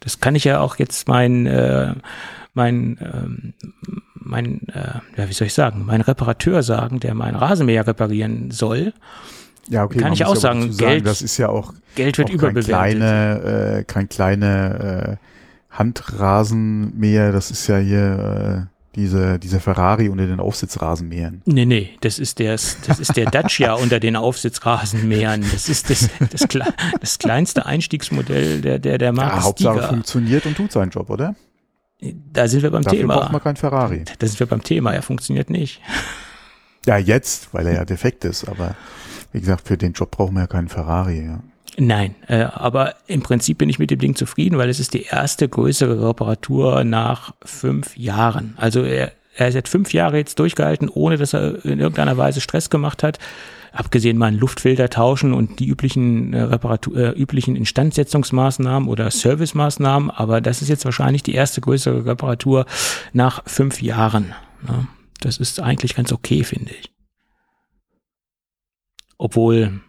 Das kann ich ja auch jetzt mein, äh, mein, ähm, mein, äh, ja, wie soll ich sagen, mein Reparateur sagen, der mein Rasenmäher reparieren soll. Ja, okay. Kann ich auch sagen, Geld- das ist ja auch, Geld wird auch kein überbewertet. kleine, äh, kein kleine äh, Handrasenmäher. Das ist ja hier äh, diese, dieser Ferrari unter den Aufsitzrasenmähern. Nee, nee, das ist der, das ist der Dacia unter den Aufsitzrasenmähern. Das ist das, das, kle- das kleinste Einstiegsmodell der, der, der Marke Ja, Hauptsache Stiga. funktioniert und tut seinen Job, oder? Da sind wir beim Dafür braucht Thema. man kein Ferrari. Da sind wir beim Thema. Er funktioniert nicht. Ja, jetzt, weil er ja defekt ist, aber wie gesagt, für den Job brauchen wir ja keinen Ferrari. Ja. Nein, äh, aber im Prinzip bin ich mit dem Ding zufrieden, weil es ist die erste größere Reparatur nach fünf Jahren. Also er, er jetzt fünf Jahre jetzt durchgehalten, ohne dass er in irgendeiner Weise Stress gemacht hat. Abgesehen mal einen Luftfilter tauschen und die üblichen äh, Reparatur, äh, üblichen Instandsetzungsmaßnahmen oder Servicemaßnahmen, aber das ist jetzt wahrscheinlich die erste größere Reparatur nach fünf Jahren. Ne? Das ist eigentlich ganz okay, finde ich. Obwohl,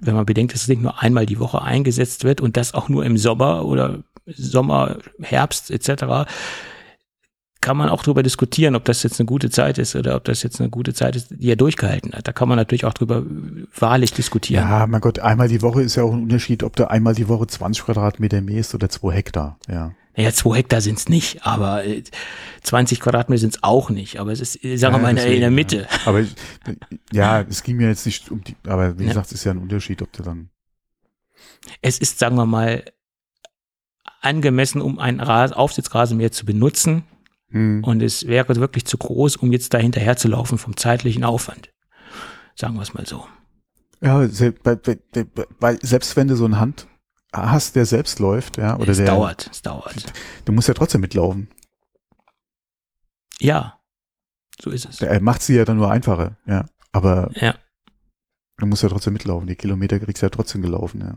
wenn man bedenkt, dass das Ding nur einmal die Woche eingesetzt wird und das auch nur im Sommer oder Sommer, Herbst etc., kann man auch darüber diskutieren, ob das jetzt eine gute Zeit ist oder ob das jetzt eine gute Zeit ist, die er durchgehalten hat. Da kann man natürlich auch drüber wahrlich diskutieren. ja, mein Gott, einmal die Woche ist ja auch ein Unterschied, ob du einmal die Woche 20 Quadratmeter mähst oder zwei Hektar. Ja. Naja, zwei Hektar sind's nicht, aber äh, 20 Quadratmeter sind's auch nicht. Aber es ist, äh, sagen wir mal, in der- Mitte. Ja. Aber ich, ja, es ging mir jetzt nicht um die, aber wie Ja. gesagt, es ist ja ein Unterschied, ob du dann. Es ist, sagen wir mal, angemessen, um ein Ras Aufsitzrasenmäher zu benutzen. Hm. Und es wäre wirklich zu groß, um jetzt da hinterher zu laufen vom zeitlichen Aufwand. Sagen wir es mal so. Ja, weil, selbst wenn du so eine Hand hast, der selbst läuft, ja, oder es der, dauert, es dauert. du musst ja trotzdem mitlaufen. Ja, so ist es. Er macht sie ja dann nur einfacher, ja. Aber Ja. du musst ja trotzdem mitlaufen. Die Kilometer kriegst du ja trotzdem gelaufen, ja.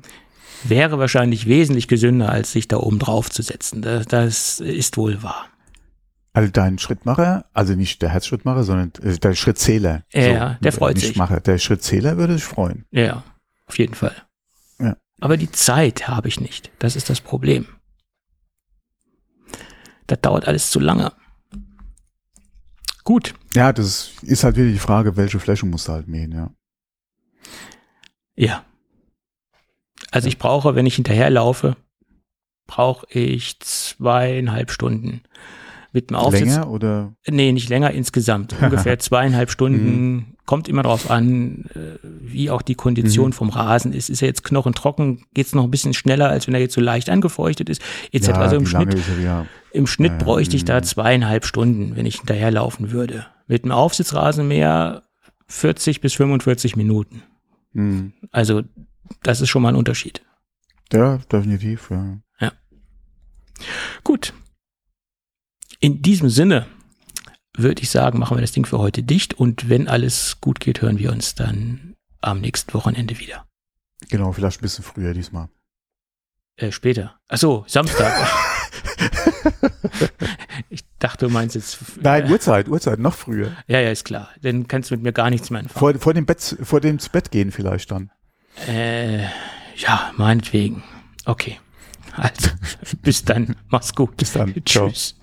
Wäre wahrscheinlich wesentlich gesünder, als sich da oben drauf zu setzen. Das, das ist wohl wahr. Also dein Schrittmacher, also nicht der Herzschrittmacher, sondern äh, der Schrittzähler. Ja, der freut nicht sich. Macher. Der Schrittzähler würde sich freuen. Ja, auf jeden Fall. Aber die Zeit habe ich nicht. Das ist das Problem. Das dauert alles zu lange. Gut. Ja, das ist halt wieder die Frage, welche Fläche musst du halt mähen, ja. Ja. Also ich brauche, wenn ich hinterherlaufe, brauche ich zweieinhalb Stunden. Mit dem Aufsitz. Länger oder? Nee, nicht länger insgesamt. Ungefähr zweieinhalb Stunden. Kommt immer drauf an, äh, wie auch die Kondition Mhm. vom Rasen ist. Ist er jetzt knochentrocken, geht es noch ein bisschen schneller, als wenn er jetzt so leicht angefeuchtet ist, etc. Ja, also im Schnitt, er, ja. im Schnitt Ja, ja. bräuchte ich da Mhm. zweieinhalb Stunden, wenn ich hinterherlaufen würde. Mit dem Aufsitzrasenmäher 40 bis 45 Minuten. Hm. Also das ist schon mal ein Unterschied. Ja, definitiv, ja. Gut. In diesem Sinne würde ich sagen, machen wir das Ding für heute dicht und wenn alles gut geht, hören wir uns dann am nächsten Wochenende wieder. Genau, vielleicht ein bisschen früher diesmal. Äh, später. Ach so, Samstag. ich dachte, du meinst jetzt. Nein, Uhrzeit, Uhrzeit, noch früher. Ja, ja, ist klar. Dann kannst du mit mir gar nichts mehr anfangen. Vor, vor dem Bett, vor dem ins Bett gehen vielleicht dann. Äh, ja, meinetwegen. Okay. Also, bis dann. Mach's gut. Bis dann. Ciao. Tschüss.